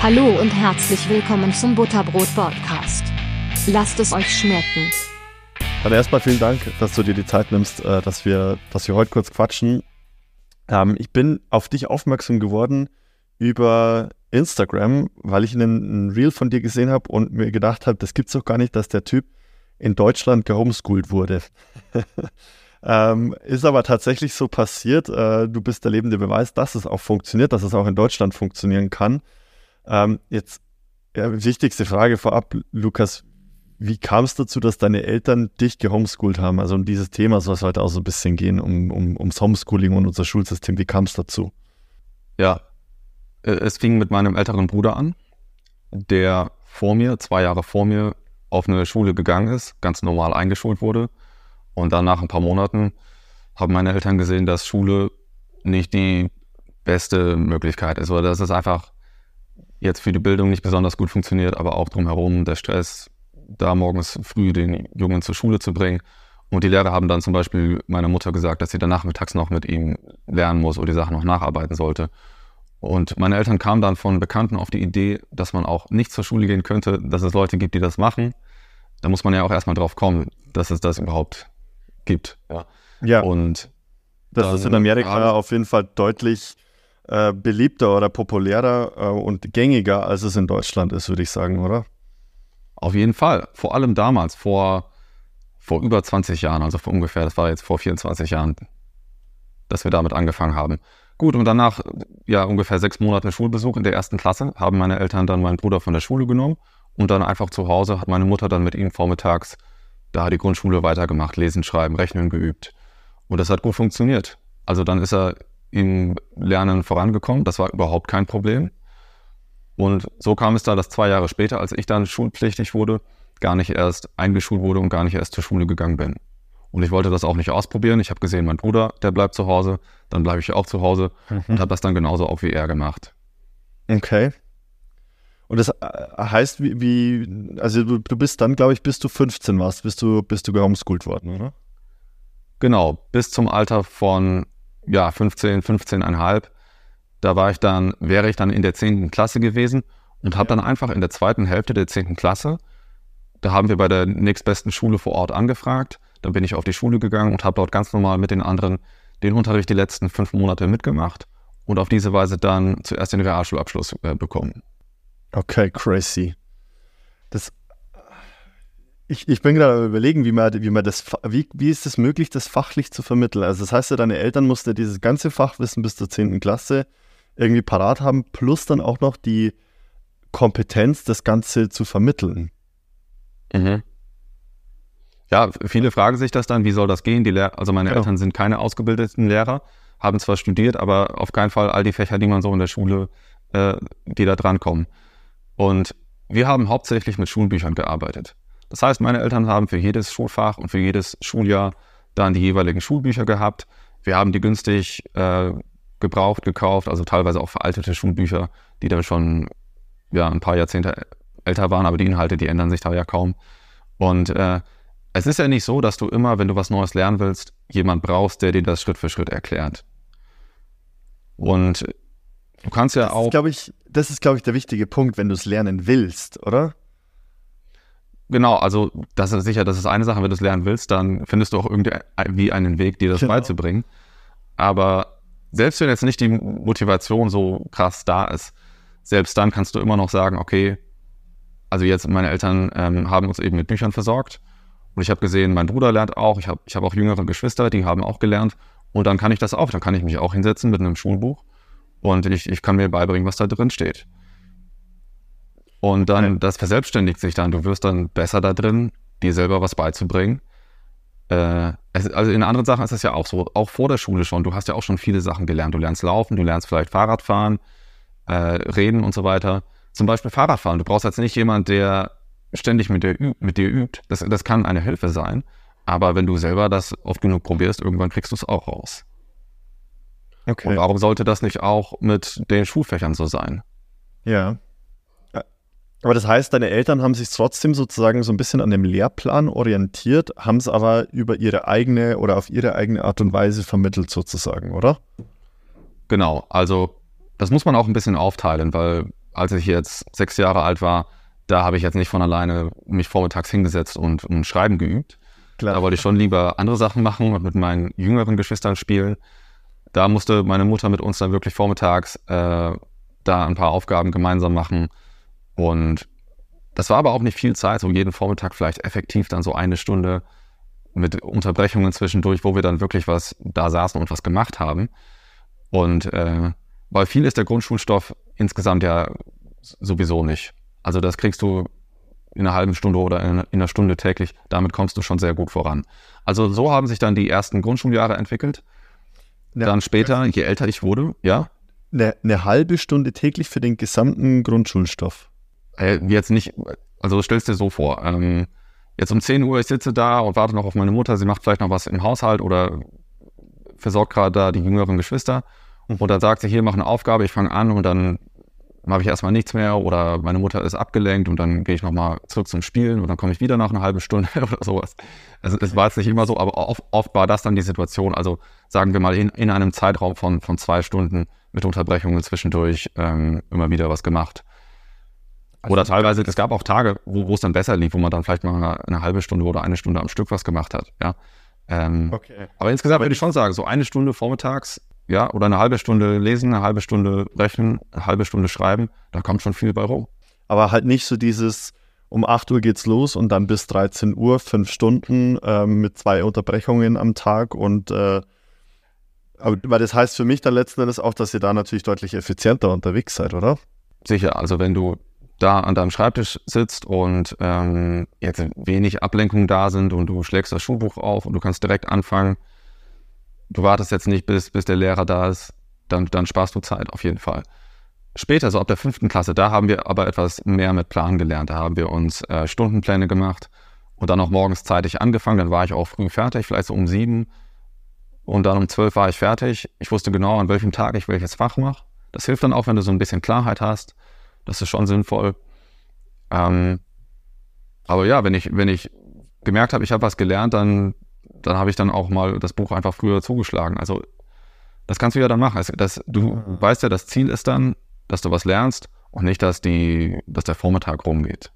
Hallo und herzlich willkommen zum Butterbrot Podcast. Lasst es euch schmecken. Dann erstmal vielen Dank, dass du dir die Zeit nimmst, äh, dass wir, dass wir heute kurz quatschen. Ähm, ich bin auf dich aufmerksam geworden über Instagram, weil ich einen, Reel von dir gesehen habe und mir gedacht habe, das gibt's doch gar nicht, dass der Typ in Deutschland gehomeschoolt wurde. ähm, ist aber tatsächlich so passiert. Äh, du bist der lebende Beweis, dass es auch funktioniert, dass es auch in Deutschland funktionieren kann. Ähm, jetzt, ja, wichtigste Frage vorab, Lukas, wie kam es dazu, dass deine Eltern dich gehomeschoolt haben? Also um dieses Thema soll es heute auch so ein bisschen gehen, um, um, ums Homeschooling und unser Schulsystem. Wie kam es dazu? Ja, äh, es fing mit meinem älteren Bruder an, der vor mir, zwei Jahre vor mir, auf eine Schule gegangen ist, ganz normal eingeschult wurde. Und dann nach ein paar Monaten haben meine Eltern gesehen, dass Schule nicht die beste Möglichkeit ist. Oder dass es einfach jetzt für die Bildung nicht besonders gut funktioniert, aber auch drumherum der Stress, da morgens früh den Jungen zur Schule zu bringen. Und die Lehrer haben dann zum Beispiel meiner Mutter gesagt, dass sie dann nachmittags noch mit ihm lernen muss oder die Sachen noch nacharbeiten sollte. Und meine Eltern kamen dann von Bekannten auf die Idee, dass man auch nicht zur Schule gehen könnte, dass es Leute gibt, die das machen. Da muss man ja auch erstmal drauf kommen, dass es das überhaupt gibt. Ja. ja. Und das ist in Amerika auf jeden Fall deutlich äh, beliebter oder populärer äh, und gängiger, als es in Deutschland ist, würde ich sagen, oder? Auf jeden Fall. Vor allem damals, vor, vor über 20 Jahren, also vor ungefähr, das war jetzt vor 24 Jahren, dass wir damit angefangen haben. Gut, und danach, ja, ungefähr sechs Monate Schulbesuch in der ersten Klasse, haben meine Eltern dann meinen Bruder von der Schule genommen und dann einfach zu Hause hat meine Mutter dann mit ihm vormittags da die Grundschule weitergemacht, lesen, schreiben, rechnen geübt. Und das hat gut funktioniert. Also dann ist er im Lernen vorangekommen, das war überhaupt kein Problem. Und so kam es da, dass zwei Jahre später, als ich dann schulpflichtig wurde, gar nicht erst eingeschult wurde und gar nicht erst zur Schule gegangen bin. Und ich wollte das auch nicht ausprobieren. Ich habe gesehen, mein Bruder, der bleibt zu Hause, dann bleibe ich auch zu Hause mhm. und habe das dann genauso auch wie er gemacht. Okay. Und das äh, heißt, wie, wie also du, du, bist dann, glaube ich, bis du 15 warst, bist du, bist du gehomeschoolt worden, oder? Genau, bis zum Alter von ja, 15, 15,5. Da war ich dann, wäre ich dann in der 10. Klasse gewesen und habe dann einfach in der zweiten Hälfte der 10. Klasse, da haben wir bei der nächstbesten Schule vor Ort angefragt dann bin ich auf die Schule gegangen und habe dort ganz normal mit den anderen den Unterricht die letzten fünf Monate mitgemacht und auf diese Weise dann zuerst den Realschulabschluss äh, bekommen. Okay, crazy. Ich, ich bin gerade überlegen, wie man, wie man das, wie, wie ist es möglich, das fachlich zu vermitteln? Also das heißt ja, deine Eltern mussten dieses ganze Fachwissen bis zur 10. Klasse irgendwie parat haben, plus dann auch noch die Kompetenz, das Ganze zu vermitteln. Mhm. Ja, viele fragen sich das dann, wie soll das gehen? Die Lehr also meine genau. Eltern sind keine ausgebildeten Lehrer, haben zwar studiert, aber auf keinen Fall all die Fächer, die man so in der Schule, äh, die da drankommen. Und wir haben hauptsächlich mit Schulbüchern gearbeitet. Das heißt, meine Eltern haben für jedes Schulfach und für jedes Schuljahr dann die jeweiligen Schulbücher gehabt. Wir haben die günstig äh, gebraucht, gekauft, also teilweise auch veraltete Schulbücher, die dann schon ja, ein paar Jahrzehnte älter waren, aber die Inhalte, die ändern sich da ja kaum. Und äh, es ist ja nicht so, dass du immer, wenn du was Neues lernen willst, jemand brauchst, der dir das Schritt für Schritt erklärt. Und du kannst ja das auch. Ist, ich, das ist, glaube ich, der wichtige Punkt, wenn du es lernen willst, oder? Genau, also das ist sicher, das ist eine Sache, wenn du es lernen willst, dann findest du auch irgendwie einen Weg, dir das genau. beizubringen. Aber selbst wenn jetzt nicht die Motivation so krass da ist, selbst dann kannst du immer noch sagen, okay, also jetzt meine Eltern ähm, haben uns eben mit Büchern versorgt und ich habe gesehen, mein Bruder lernt auch, ich habe ich hab auch jüngere Geschwister, die haben auch gelernt. Und dann kann ich das auch, dann kann ich mich auch hinsetzen mit einem Schulbuch und ich, ich kann mir beibringen, was da drin steht. Und dann, das verselbstständigt sich dann. Du wirst dann besser da drin, dir selber was beizubringen. Äh, es, also in anderen Sachen ist es ja auch so, auch vor der Schule schon. Du hast ja auch schon viele Sachen gelernt. Du lernst laufen, du lernst vielleicht Fahrradfahren, äh, reden und so weiter. Zum Beispiel Fahrradfahren. Du brauchst jetzt nicht jemand, der ständig mit dir, mit dir übt, das, das kann eine Hilfe sein. Aber wenn du selber das oft genug probierst, irgendwann kriegst du es auch raus. Okay. Und warum sollte das nicht auch mit den Schulfächern so sein? Ja. Aber das heißt, deine Eltern haben sich trotzdem sozusagen so ein bisschen an dem Lehrplan orientiert, haben es aber über ihre eigene oder auf ihre eigene Art und Weise vermittelt sozusagen, oder? Genau, also das muss man auch ein bisschen aufteilen, weil als ich jetzt sechs Jahre alt war, da habe ich jetzt nicht von alleine mich vormittags hingesetzt und, und Schreiben geübt. Klar. Da wollte ich schon lieber andere Sachen machen und mit meinen jüngeren Geschwistern spielen. Da musste meine Mutter mit uns dann wirklich vormittags äh, da ein paar Aufgaben gemeinsam machen. Und das war aber auch nicht viel Zeit, so jeden Vormittag vielleicht effektiv dann so eine Stunde mit Unterbrechungen zwischendurch, wo wir dann wirklich was da saßen und was gemacht haben. Und äh, weil viel ist der Grundschulstoff insgesamt ja sowieso nicht. Also das kriegst du in einer halben Stunde oder in, einer Stunde täglich. Damit kommst du schon sehr gut voran. Also so haben sich dann die ersten Grundschuljahre entwickelt. Ja. Dann später, je älter ich wurde, ja. Eine, eine halbe Stunde täglich für den gesamten Grundschulstoff. Äh, jetzt nicht, also stellst dir so vor, ähm, jetzt um 10 Uhr, ich sitze da und warte noch auf meine Mutter, sie macht vielleicht noch was im Haushalt oder versorgt gerade da die jüngeren Geschwister. Mhm. Und dann sagt sie, hier, mach eine Aufgabe, ich fange an und dann mache ich erstmal nichts mehr oder meine Mutter ist abgelenkt und dann gehe ich nochmal zurück zum Spielen und dann komme ich wieder nach einer halben Stunde oder sowas. Also es war jetzt nicht immer so, aber oft, oft, war das dann die Situation. Also sagen wir mal in, in einem Zeitraum von, von zwei Stunden mit Unterbrechungen zwischendurch ähm, immer wieder was gemacht. Also oder teilweise, es gab auch Tage, wo, es dann besser lief, wo man dann vielleicht mal eine, halbe Stunde oder eine Stunde am Stück was gemacht hat. Ja. Ähm, okay. Aber insgesamt würde ich schon sagen, so eine Stunde vormittags ja, oder eine halbe Stunde lesen, eine halbe Stunde rechnen, eine halbe Stunde schreiben, da kommt schon viel bei rum. Aber halt nicht so dieses, um 8 Uhr geht's los und dann bis 13 Uhr, fünf Stunden ähm, mit zwei Unterbrechungen am Tag und äh, aber, weil das heißt für mich dann letzten Endes auch, dass ihr da natürlich deutlich effizienter unterwegs seid, oder? Sicher, also wenn du da an deinem Schreibtisch sitzt und ähm, jetzt wenig Ablenkungen da sind und du schlägst das Schulbuch auf und du kannst direkt anfangen, du wartest jetzt nicht, bis, bis der Lehrer da ist, dann, dann sparst du Zeit auf jeden Fall. Später, so ab der fünften Klasse, da haben wir aber etwas mehr mit Plan gelernt. Da haben wir uns äh, Stundenpläne gemacht und dann auch morgens zeitig angefangen. Dann war ich auch früh fertig, vielleicht so um sieben. Und dann um zwölf war ich fertig. Ich wusste genau, an welchem Tag ich welches Fach mache. Das hilft dann auch, wenn du so ein bisschen Klarheit hast. Das ist schon sinnvoll. Ähm, aber ja, wenn ich, wenn ich gemerkt habe, ich habe was gelernt, dann dann habe ich dann auch mal das Buch einfach früher zugeschlagen. Also das kannst du ja dann machen. Also, das, du mhm. weißt ja, das Ziel ist dann, dass du was lernst und nicht, dass, die, dass der Vormittag rumgeht.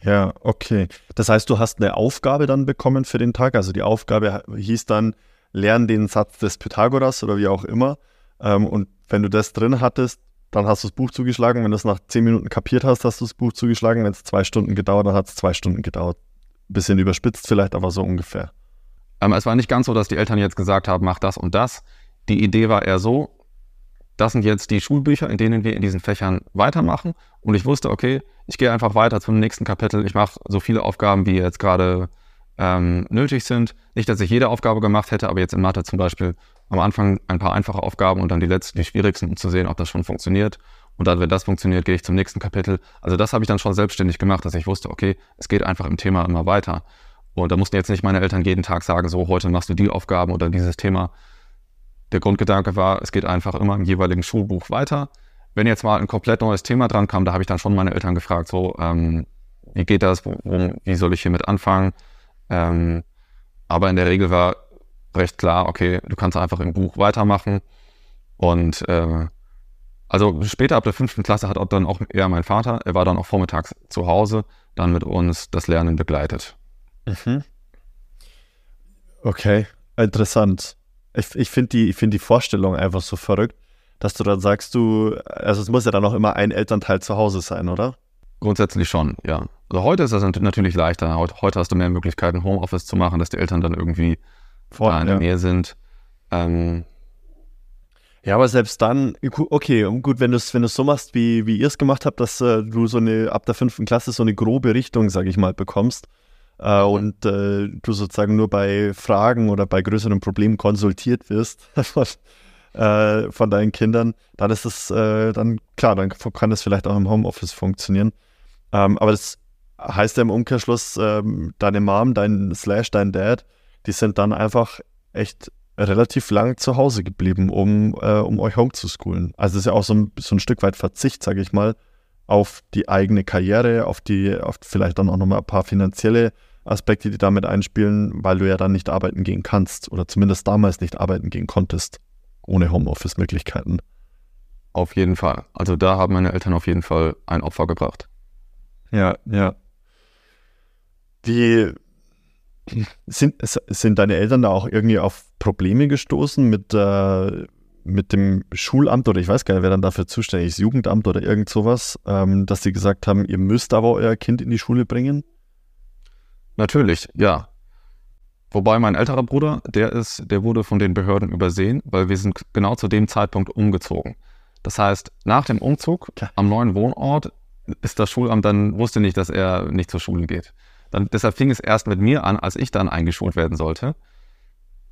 Ja, okay. Das heißt, du hast eine Aufgabe dann bekommen für den Tag. Also die Aufgabe hieß dann, lern den Satz des Pythagoras oder wie auch immer. Ähm, und wenn du das drin hattest, dann hast du das Buch zugeschlagen. Wenn du es nach zehn Minuten kapiert hast, hast du das Buch zugeschlagen. Wenn es zwei Stunden gedauert, dann hat es zwei Stunden gedauert. Bisschen überspitzt vielleicht, aber so ungefähr. Ähm, es war nicht ganz so, dass die Eltern jetzt gesagt haben, mach das und das. Die Idee war eher so, das sind jetzt die Schulbücher, in denen wir in diesen Fächern weitermachen. Und ich wusste, okay, ich gehe einfach weiter zum nächsten Kapitel. Ich mache so viele Aufgaben, wie jetzt gerade ähm, nötig sind. Nicht, dass ich jede Aufgabe gemacht hätte, aber jetzt in Mathe zum Beispiel am Anfang ein paar einfache Aufgaben und dann die letzten, die schwierigsten, um zu sehen, ob das schon funktioniert. Und dann, wenn das funktioniert, gehe ich zum nächsten Kapitel. Also das habe ich dann schon selbstständig gemacht, dass ich wusste, okay, es geht einfach im Thema immer weiter. Und da mussten jetzt nicht meine Eltern jeden Tag sagen, so heute machst du die Aufgaben oder dieses Thema. Der Grundgedanke war, es geht einfach immer im jeweiligen Schulbuch weiter. Wenn jetzt mal ein komplett neues Thema dran kam, da habe ich dann schon meine Eltern gefragt, so, ähm, wie geht das, wo, wie soll ich hiermit anfangen? Ähm, aber in der Regel war recht klar, okay, du kannst einfach im Buch weitermachen. Und äh, also später ab der fünften Klasse hat auch dann auch eher mein Vater, er war dann auch vormittags zu Hause, dann mit uns das Lernen begleitet. Mhm. Okay, interessant. Ich, ich finde die, find die Vorstellung einfach so verrückt, dass du dann sagst, du, also es muss ja dann auch immer ein Elternteil zu Hause sein, oder? Grundsätzlich schon, ja. Also heute ist das natürlich leichter. Heute, heute hast du mehr Möglichkeiten, Homeoffice zu machen, dass die Eltern dann irgendwie Vor, da in der ja. Nähe sind. Ähm, ja, aber selbst dann, okay, gut, wenn du es wenn so machst, wie, wie ihr es gemacht habt, dass äh, du so eine, ab der fünften Klasse so eine grobe Richtung, sag ich mal, bekommst, äh, und äh, du sozusagen nur bei Fragen oder bei größeren Problemen konsultiert wirst von, äh, von deinen Kindern, dann ist es äh, dann klar, dann kann das vielleicht auch im Homeoffice funktionieren. Ähm, aber das heißt ja im Umkehrschluss, ähm, deine Mom, dein Slash, dein Dad, die sind dann einfach echt relativ lang zu Hause geblieben, um, äh, um euch homezuschoolen. Also das ist ja auch so ein, so ein Stück weit Verzicht, sage ich mal, auf die eigene Karriere, auf die, auf vielleicht dann auch nochmal ein paar finanzielle Aspekte, die damit einspielen, weil du ja dann nicht arbeiten gehen kannst oder zumindest damals nicht arbeiten gehen konntest, ohne Homeoffice-Möglichkeiten. Auf jeden Fall. Also da haben meine Eltern auf jeden Fall ein Opfer gebracht. Ja, ja. Wie sind, sind deine Eltern da auch irgendwie auf Probleme gestoßen mit, äh, mit dem Schulamt oder ich weiß gar nicht, wer dann dafür zuständig ist, Jugendamt oder irgend sowas, ähm, dass sie gesagt haben, ihr müsst aber euer Kind in die Schule bringen? Natürlich, ja. Wobei mein älterer Bruder, der ist, der wurde von den Behörden übersehen, weil wir sind genau zu dem Zeitpunkt umgezogen. Das heißt, nach dem Umzug am neuen Wohnort ist das Schulamt dann, wusste nicht, dass er nicht zur Schule geht. Dann, deshalb fing es erst mit mir an, als ich dann eingeschult werden sollte.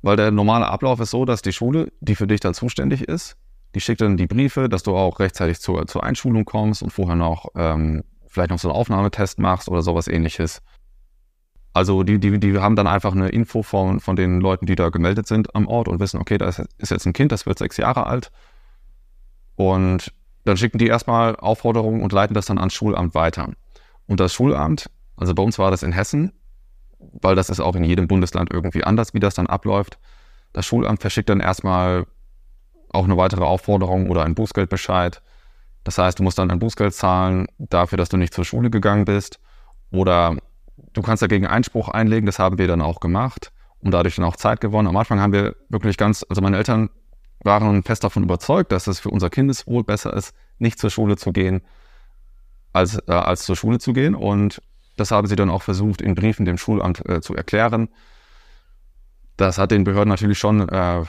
Weil der normale Ablauf ist so, dass die Schule, die für dich dann zuständig ist, die schickt dann die Briefe, dass du auch rechtzeitig zur, zur Einschulung kommst und vorher noch ähm, vielleicht noch so einen Aufnahmetest machst oder sowas ähnliches. Also die, die, die haben dann einfach eine Info von, von den Leuten, die da gemeldet sind am Ort und wissen, okay, da ist, ist jetzt ein Kind, das wird sechs Jahre alt. Und dann schicken die erstmal Aufforderungen und leiten das dann ans Schulamt weiter. Und das Schulamt also bei uns war das in Hessen, weil das ist auch in jedem Bundesland irgendwie anders, wie das dann abläuft. Das Schulamt verschickt dann erstmal auch eine weitere Aufforderung oder einen Bußgeldbescheid. Das heißt, du musst dann ein Bußgeld zahlen dafür, dass du nicht zur Schule gegangen bist. Oder du kannst dagegen Einspruch einlegen, das haben wir dann auch gemacht und dadurch dann auch Zeit gewonnen. Am Anfang haben wir wirklich ganz, also meine Eltern waren fest davon überzeugt, dass es für unser Kindeswohl besser ist, nicht zur Schule zu gehen, als, äh, als zur Schule zu gehen. Und das haben sie dann auch versucht, in Briefen dem Schulamt äh, zu erklären. Das hat den Behörden natürlich schon äh, ja,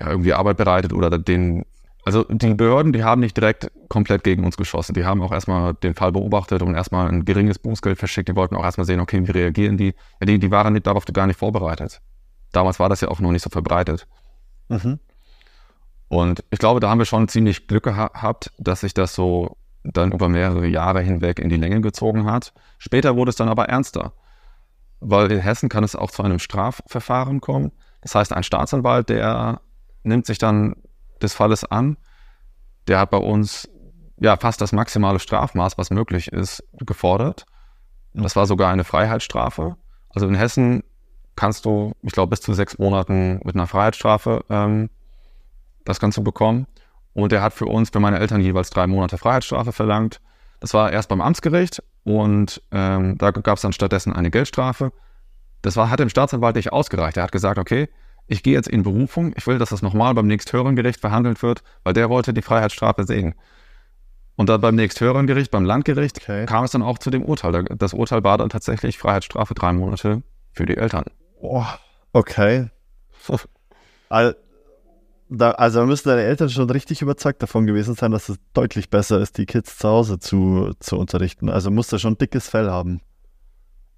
irgendwie Arbeit bereitet oder den. Also die Behörden, die haben nicht direkt komplett gegen uns geschossen. Die haben auch erstmal den Fall beobachtet und erstmal ein geringes Bußgeld verschickt. Die wollten auch erstmal sehen, okay, wie reagieren die. Ja, die, die waren nicht, darauf gar nicht vorbereitet. Damals war das ja auch noch nicht so verbreitet. Mhm. Und ich glaube, da haben wir schon ziemlich Glück gehabt, dass sich das so dann über mehrere Jahre hinweg in die Länge gezogen hat. Später wurde es dann aber ernster, weil in Hessen kann es auch zu einem Strafverfahren kommen. Das heißt, ein Staatsanwalt, der nimmt sich dann des Falles an, der hat bei uns ja fast das maximale Strafmaß, was möglich ist, gefordert. Das war sogar eine Freiheitsstrafe. Also in Hessen kannst du, ich glaube, bis zu sechs Monaten mit einer Freiheitsstrafe ähm, das du bekommen. Und er hat für uns, für meine Eltern jeweils drei Monate Freiheitsstrafe verlangt. Das war erst beim Amtsgericht und ähm, da gab es dann stattdessen eine Geldstrafe. Das war, hat dem Staatsanwalt nicht ausgereicht. Er hat gesagt, okay, ich gehe jetzt in Berufung, ich will, dass das nochmal beim nächsthöheren Gericht verhandelt wird, weil der wollte die Freiheitsstrafe sehen. Und dann beim nächsthöheren Gericht, beim Landgericht, okay. kam es dann auch zu dem Urteil. Das Urteil war dann tatsächlich Freiheitsstrafe drei Monate für die Eltern. Boah, okay. da, also müssen deine Eltern schon richtig überzeugt davon gewesen sein, dass es deutlich besser ist, die Kids zu Hause zu, zu unterrichten. Also muss er schon dickes Fell haben.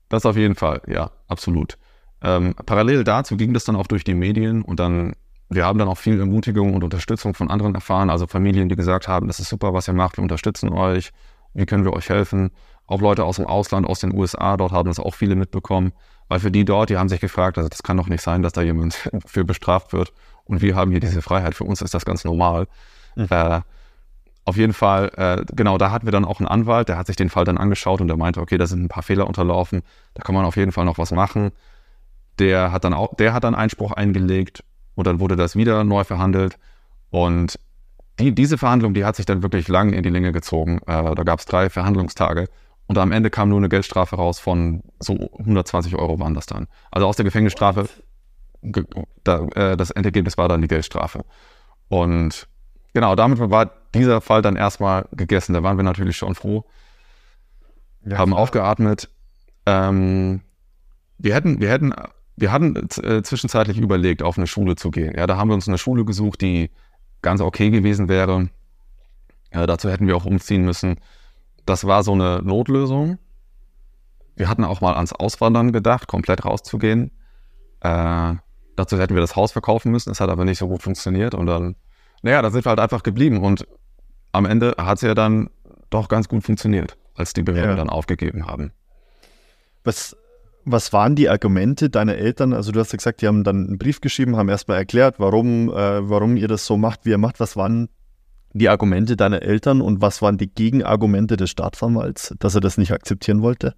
Das auf jeden Fall, ja, absolut. Ähm, parallel dazu ging das dann auch durch die Medien und dann, wir haben dann auch viel Ermutigung und Unterstützung von anderen erfahren, also Familien, die gesagt haben, das ist super, was ihr macht, wir unterstützen euch, wie können wir euch helfen. Auch Leute aus dem Ausland, aus den USA, dort haben das auch viele mitbekommen, weil für die dort, die haben sich gefragt, also das kann doch nicht sein, dass da jemand für bestraft wird und wir haben hier diese Freiheit. Für uns ist das ganz normal. Mhm. Äh, auf jeden Fall, äh, genau, da hatten wir dann auch einen Anwalt, der hat sich den Fall dann angeschaut und der meinte, okay, da sind ein paar Fehler unterlaufen, da kann man auf jeden Fall noch was machen. Der hat dann auch, der hat dann Einspruch eingelegt und dann wurde das wieder neu verhandelt. Und die, diese Verhandlung, die hat sich dann wirklich lang in die Länge gezogen. Äh, da gab es drei Verhandlungstage und am Ende kam nur eine Geldstrafe raus von so 120 Euro waren das dann. Also aus der Gefängnisstrafe da, äh, das Endergebnis war dann die Geldstrafe. Und genau, damit war dieser Fall dann erstmal gegessen. Da waren wir natürlich schon froh. Wir haben aufgeatmet. Ähm, wir hätten, wir hätten, wir hatten äh, zwischenzeitlich überlegt, auf eine Schule zu gehen. Ja, da haben wir uns eine Schule gesucht, die ganz okay gewesen wäre. Ja, dazu hätten wir auch umziehen müssen. Das war so eine Notlösung. Wir hatten auch mal ans Auswandern gedacht, komplett rauszugehen. Äh, Dazu hätten wir das Haus verkaufen müssen, es hat aber nicht so gut funktioniert und dann, naja, da sind wir halt einfach geblieben und am Ende hat es ja dann doch ganz gut funktioniert, als die Behörden ja. dann aufgegeben haben. Was, was waren die Argumente deiner Eltern? Also du hast ja gesagt, die haben dann einen Brief geschrieben, haben erstmal erklärt, warum, äh, warum ihr das so macht, wie ihr macht. Was waren die Argumente deiner Eltern und was waren die Gegenargumente des Staatsanwalts, dass er das nicht akzeptieren wollte?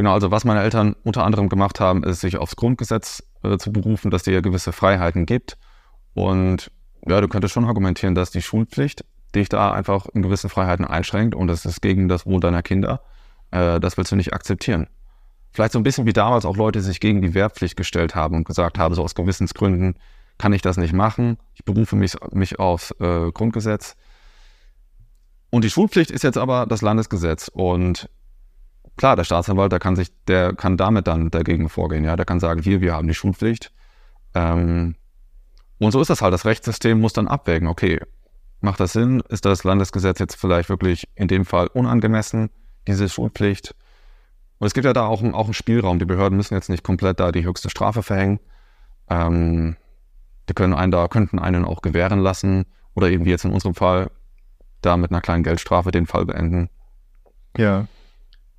Genau, also was meine Eltern unter anderem gemacht haben, ist sich aufs Grundgesetz äh, zu berufen, dass dir gewisse Freiheiten gibt. Und ja, du könntest schon argumentieren, dass die Schulpflicht dich da einfach in gewissen Freiheiten einschränkt und das ist gegen das Wohl deiner Kinder. Äh, das willst du nicht akzeptieren. Vielleicht so ein bisschen wie damals auch Leute sich gegen die Wehrpflicht gestellt haben und gesagt haben, so aus Gewissensgründen kann ich das nicht machen. Ich berufe mich, mich aufs äh, Grundgesetz. Und die Schulpflicht ist jetzt aber das Landesgesetz und klar, der Staatsanwalt, der kann sich, der kann damit dann dagegen vorgehen, ja, der kann sagen, hier, wir haben die Schulpflicht. Ähm, und so ist das halt. Das Rechtssystem muss dann abwägen, okay, macht das Sinn? Ist das Landesgesetz jetzt vielleicht wirklich in dem Fall unangemessen, diese Schulpflicht? Und es gibt ja da auch, auch einen Spielraum. Die Behörden müssen jetzt nicht komplett da die höchste Strafe verhängen. Ähm, die können einen da, könnten einen auch gewähren lassen oder eben wie jetzt in unserem Fall da mit einer kleinen Geldstrafe den Fall beenden. Ja.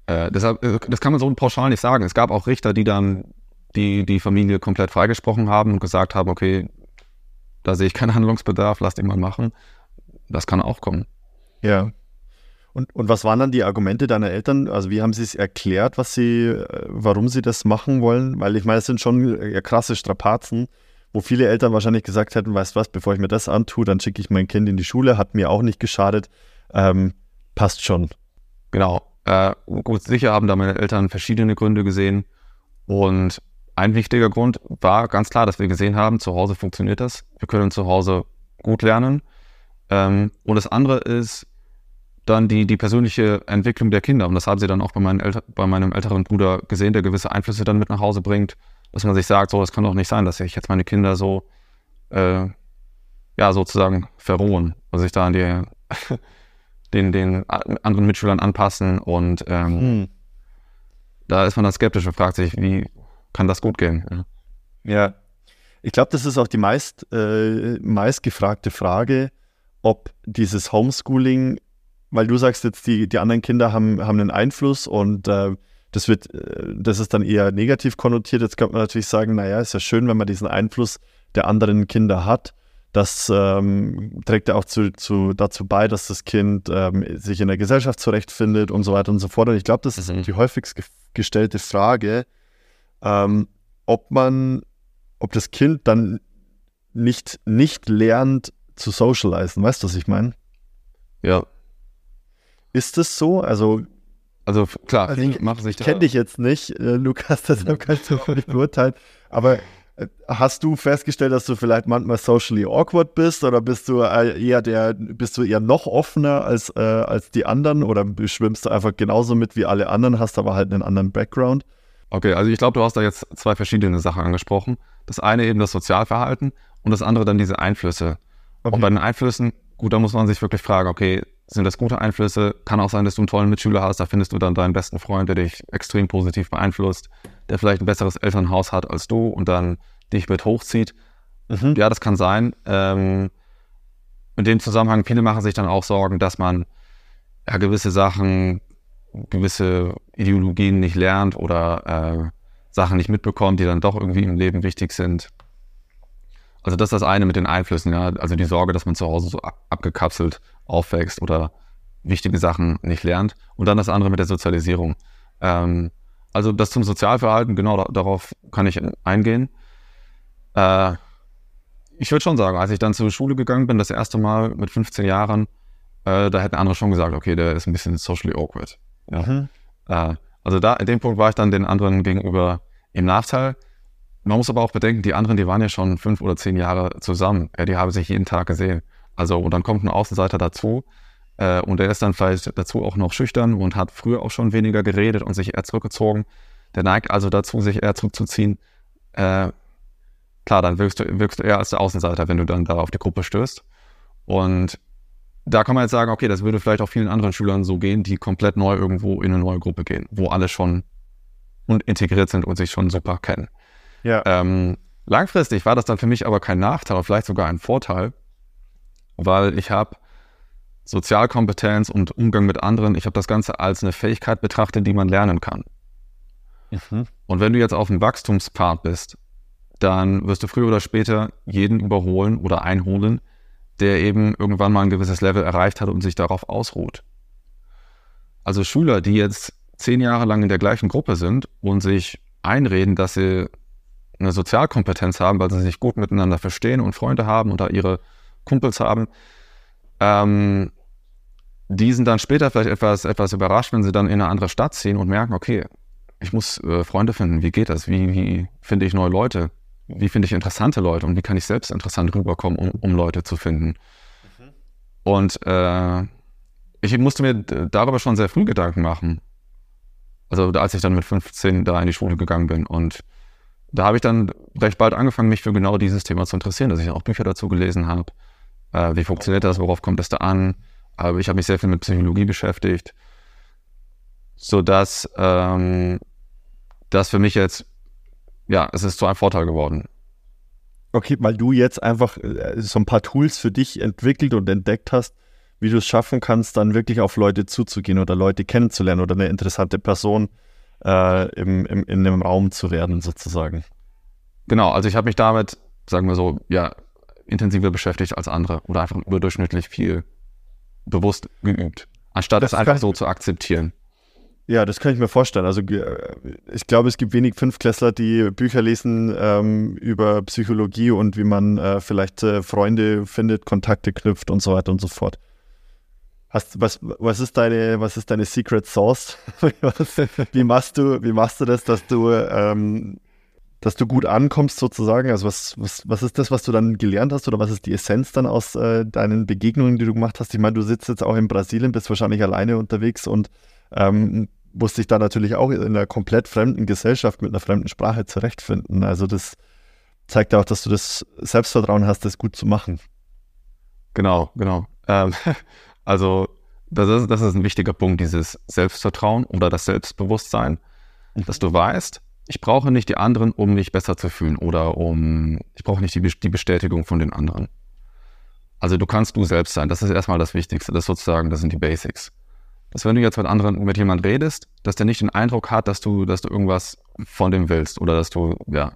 Äh, deshalb, äh, das kann man so pauschal nicht sagen. Es gab auch Richter, die dann die, die Familie komplett freigesprochen haben und gesagt haben, okay, da sehe ich keinen Handlungsbedarf, lasst ihn mal machen. Das kann auch kommen. Ja. Und, und was waren dann die Argumente deiner Eltern? Also wie haben sie es erklärt, was sie, äh, warum sie das machen wollen? Weil ich meine, es sind schon krasse Strapazen, wo viele Eltern wahrscheinlich gesagt hätten, weißt was, bevor ich mir das antue, dann schicke ich mein Kind in die Schule, hat mir auch nicht geschadet. Ähm, passt schon. Genau. Äh, gut, sicher haben da meine Eltern verschiedene Gründe gesehen. Und ein wichtiger Grund war ganz klar, dass wir gesehen haben, zu Hause funktioniert das. Wir können zu Hause gut lernen. Ähm, und das andere ist, dann die, die persönliche Entwicklung der Kinder. Und das haben sie dann auch bei, Elter, bei meinem älteren Bruder gesehen, der gewisse Einflüsse dann mit nach Hause bringt, dass man sich sagt, so, es kann doch nicht sein, dass ich jetzt meine Kinder so, äh, ja, sozusagen verrohen, also sich da an die, den, den anderen Mitschülern anpassen und ähm, hm. da ist man dann skeptisch und fragt sich, wie kann das gut gehen? Ja, ja. ich glaube, das ist auch die meist, äh, meist gefragte Frage, ob dieses Homeschooling weil du sagst jetzt, die, die anderen Kinder haben, haben einen Einfluss und äh, das wird, äh, das ist dann eher negativ konnotiert. Jetzt könnte man natürlich sagen, naja, ist ja schön, wenn man diesen Einfluss der anderen Kinder hat. Das ähm, trägt ja auch zu, zu, dazu bei, dass das Kind ähm, sich in der Gesellschaft zurechtfindet und so weiter und so fort. Und ich glaube, das ist mhm. die häufigst ge gestellte Frage, ähm, ob man, ob das Kind dann nicht, nicht lernt zu socialisen. Weißt du, was ich meine? Ja, ist es so? Also, also klar, also ich, ich kenne dich jetzt nicht, äh, Lukas, deshalb kannst du nicht beurteilen. Aber hast du festgestellt, dass du vielleicht manchmal socially awkward bist oder bist du äh, eher der, bist du eher noch offener als, äh, als die anderen oder schwimmst du einfach genauso mit wie alle anderen, hast aber halt einen anderen Background? Okay, also ich glaube, du hast da jetzt zwei verschiedene Sachen angesprochen. Das eine eben das Sozialverhalten und das andere dann diese Einflüsse. Okay. Und bei den Einflüssen, gut, da muss man sich wirklich fragen, okay, sind das gute Einflüsse. Kann auch sein, dass du einen tollen Mitschüler hast, da findest du dann deinen besten Freund, der dich extrem positiv beeinflusst, der vielleicht ein besseres Elternhaus hat als du und dann dich mit hochzieht. Mhm. Ja, das kann sein. Ähm, in dem Zusammenhang, viele machen sich dann auch Sorgen, dass man ja, gewisse Sachen, gewisse Ideologien nicht lernt oder äh, Sachen nicht mitbekommt, die dann doch irgendwie im Leben wichtig sind. Also das ist das eine mit den Einflüssen, ja. Also die Sorge, dass man zu Hause so abgekapselt aufwächst oder wichtige Sachen nicht lernt. Und dann das andere mit der Sozialisierung. Ähm, also das zum Sozialverhalten, genau da, darauf kann ich eingehen. Äh, ich würde schon sagen, als ich dann zur Schule gegangen bin, das erste Mal mit 15 Jahren, äh, da hätten andere schon gesagt, okay, der ist ein bisschen socially awkward. Ja. Mhm. Äh, also da, in dem Punkt war ich dann den anderen gegenüber im Nachteil. Man muss aber auch bedenken, die anderen, die waren ja schon fünf oder zehn Jahre zusammen. Ja, die haben sich jeden Tag gesehen. Also, und dann kommt ein Außenseiter dazu äh, und der ist dann vielleicht dazu auch noch schüchtern und hat früher auch schon weniger geredet und sich eher zurückgezogen. Der neigt also dazu, sich eher zurückzuziehen. Äh, klar, dann wirkst du, wirkst du eher als der Außenseiter, wenn du dann da auf die Gruppe stößt. Und da kann man jetzt sagen, okay, das würde vielleicht auch vielen anderen Schülern so gehen, die komplett neu irgendwo in eine neue Gruppe gehen, wo alle schon und integriert sind und sich schon super kennen. Ja. Ähm, langfristig war das dann für mich aber kein Nachteil, vielleicht sogar ein Vorteil, weil ich habe Sozialkompetenz und Umgang mit anderen, ich habe das Ganze als eine Fähigkeit betrachtet, die man lernen kann. Mhm. Und wenn du jetzt auf dem Wachstumspfad bist, dann wirst du früher oder später jeden überholen oder einholen, der eben irgendwann mal ein gewisses Level erreicht hat und sich darauf ausruht. Also Schüler, die jetzt zehn Jahre lang in der gleichen Gruppe sind und sich einreden, dass sie eine Sozialkompetenz haben, weil sie sich gut miteinander verstehen und Freunde haben da ihre Kumpels haben, ähm, die sind dann später vielleicht etwas, etwas überrascht, wenn sie dann in eine andere Stadt ziehen und merken, okay, ich muss äh, Freunde finden, wie geht das? Wie, wie finde ich neue Leute? Wie finde ich interessante Leute und wie kann ich selbst interessant rüberkommen, um, um Leute zu finden? Mhm. Und äh, ich musste mir darüber schon sehr früh Gedanken machen. Also als ich dann mit 15 da in die Schule gegangen bin. Und da habe ich dann recht bald angefangen, mich für genau dieses Thema zu interessieren, dass ich auch Bücher dazu gelesen habe. Äh, wie funktioniert das? Worauf kommt es da an? Aber ich habe mich sehr viel mit Psychologie beschäftigt, sodass ähm, das für mich jetzt, ja, es ist zu einem Vorteil geworden. Okay, weil du jetzt einfach äh, so ein paar Tools für dich entwickelt und entdeckt hast, wie du es schaffen kannst, dann wirklich auf Leute zuzugehen oder Leute kennenzulernen oder eine interessante Person äh, im, im, in einem Raum zu werden, sozusagen. Genau, also ich habe mich damit, sagen wir so, ja, intensiver beschäftigt als andere oder einfach überdurchschnittlich viel bewusst geübt, anstatt das es einfach so zu akzeptieren. Ja, das kann ich mir vorstellen. Also ich glaube, es gibt wenig Fünfklässler, die Bücher lesen ähm, über Psychologie und wie man äh, vielleicht äh, Freunde findet, Kontakte knüpft und so weiter und so fort. Hast, was, was, ist deine, was ist deine Secret Sauce? wie, machst du, wie machst du das, dass du, ähm, dass du gut ankommst sozusagen? Also was, was, was ist das, was du dann gelernt hast oder was ist die Essenz dann aus äh, deinen Begegnungen, die du gemacht hast? Ich meine, du sitzt jetzt auch in Brasilien, bist wahrscheinlich alleine unterwegs und ähm, musst dich da natürlich auch in einer komplett fremden Gesellschaft mit einer fremden Sprache zurechtfinden. Also das zeigt auch, dass du das Selbstvertrauen hast, das gut zu machen. Genau, genau. Ähm, Also das ist, das ist ein wichtiger Punkt, dieses Selbstvertrauen oder das Selbstbewusstsein, mhm. dass du weißt, ich brauche nicht die anderen, um mich besser zu fühlen oder um, ich brauche nicht die, die Bestätigung von den anderen. Also du kannst du selbst sein. Das ist erstmal das Wichtigste. Das sozusagen, das sind die Basics. Dass wenn du jetzt mit anderen, mit jemandem redest, dass der nicht den Eindruck hat, dass du, dass du irgendwas von dem willst oder dass du, ja,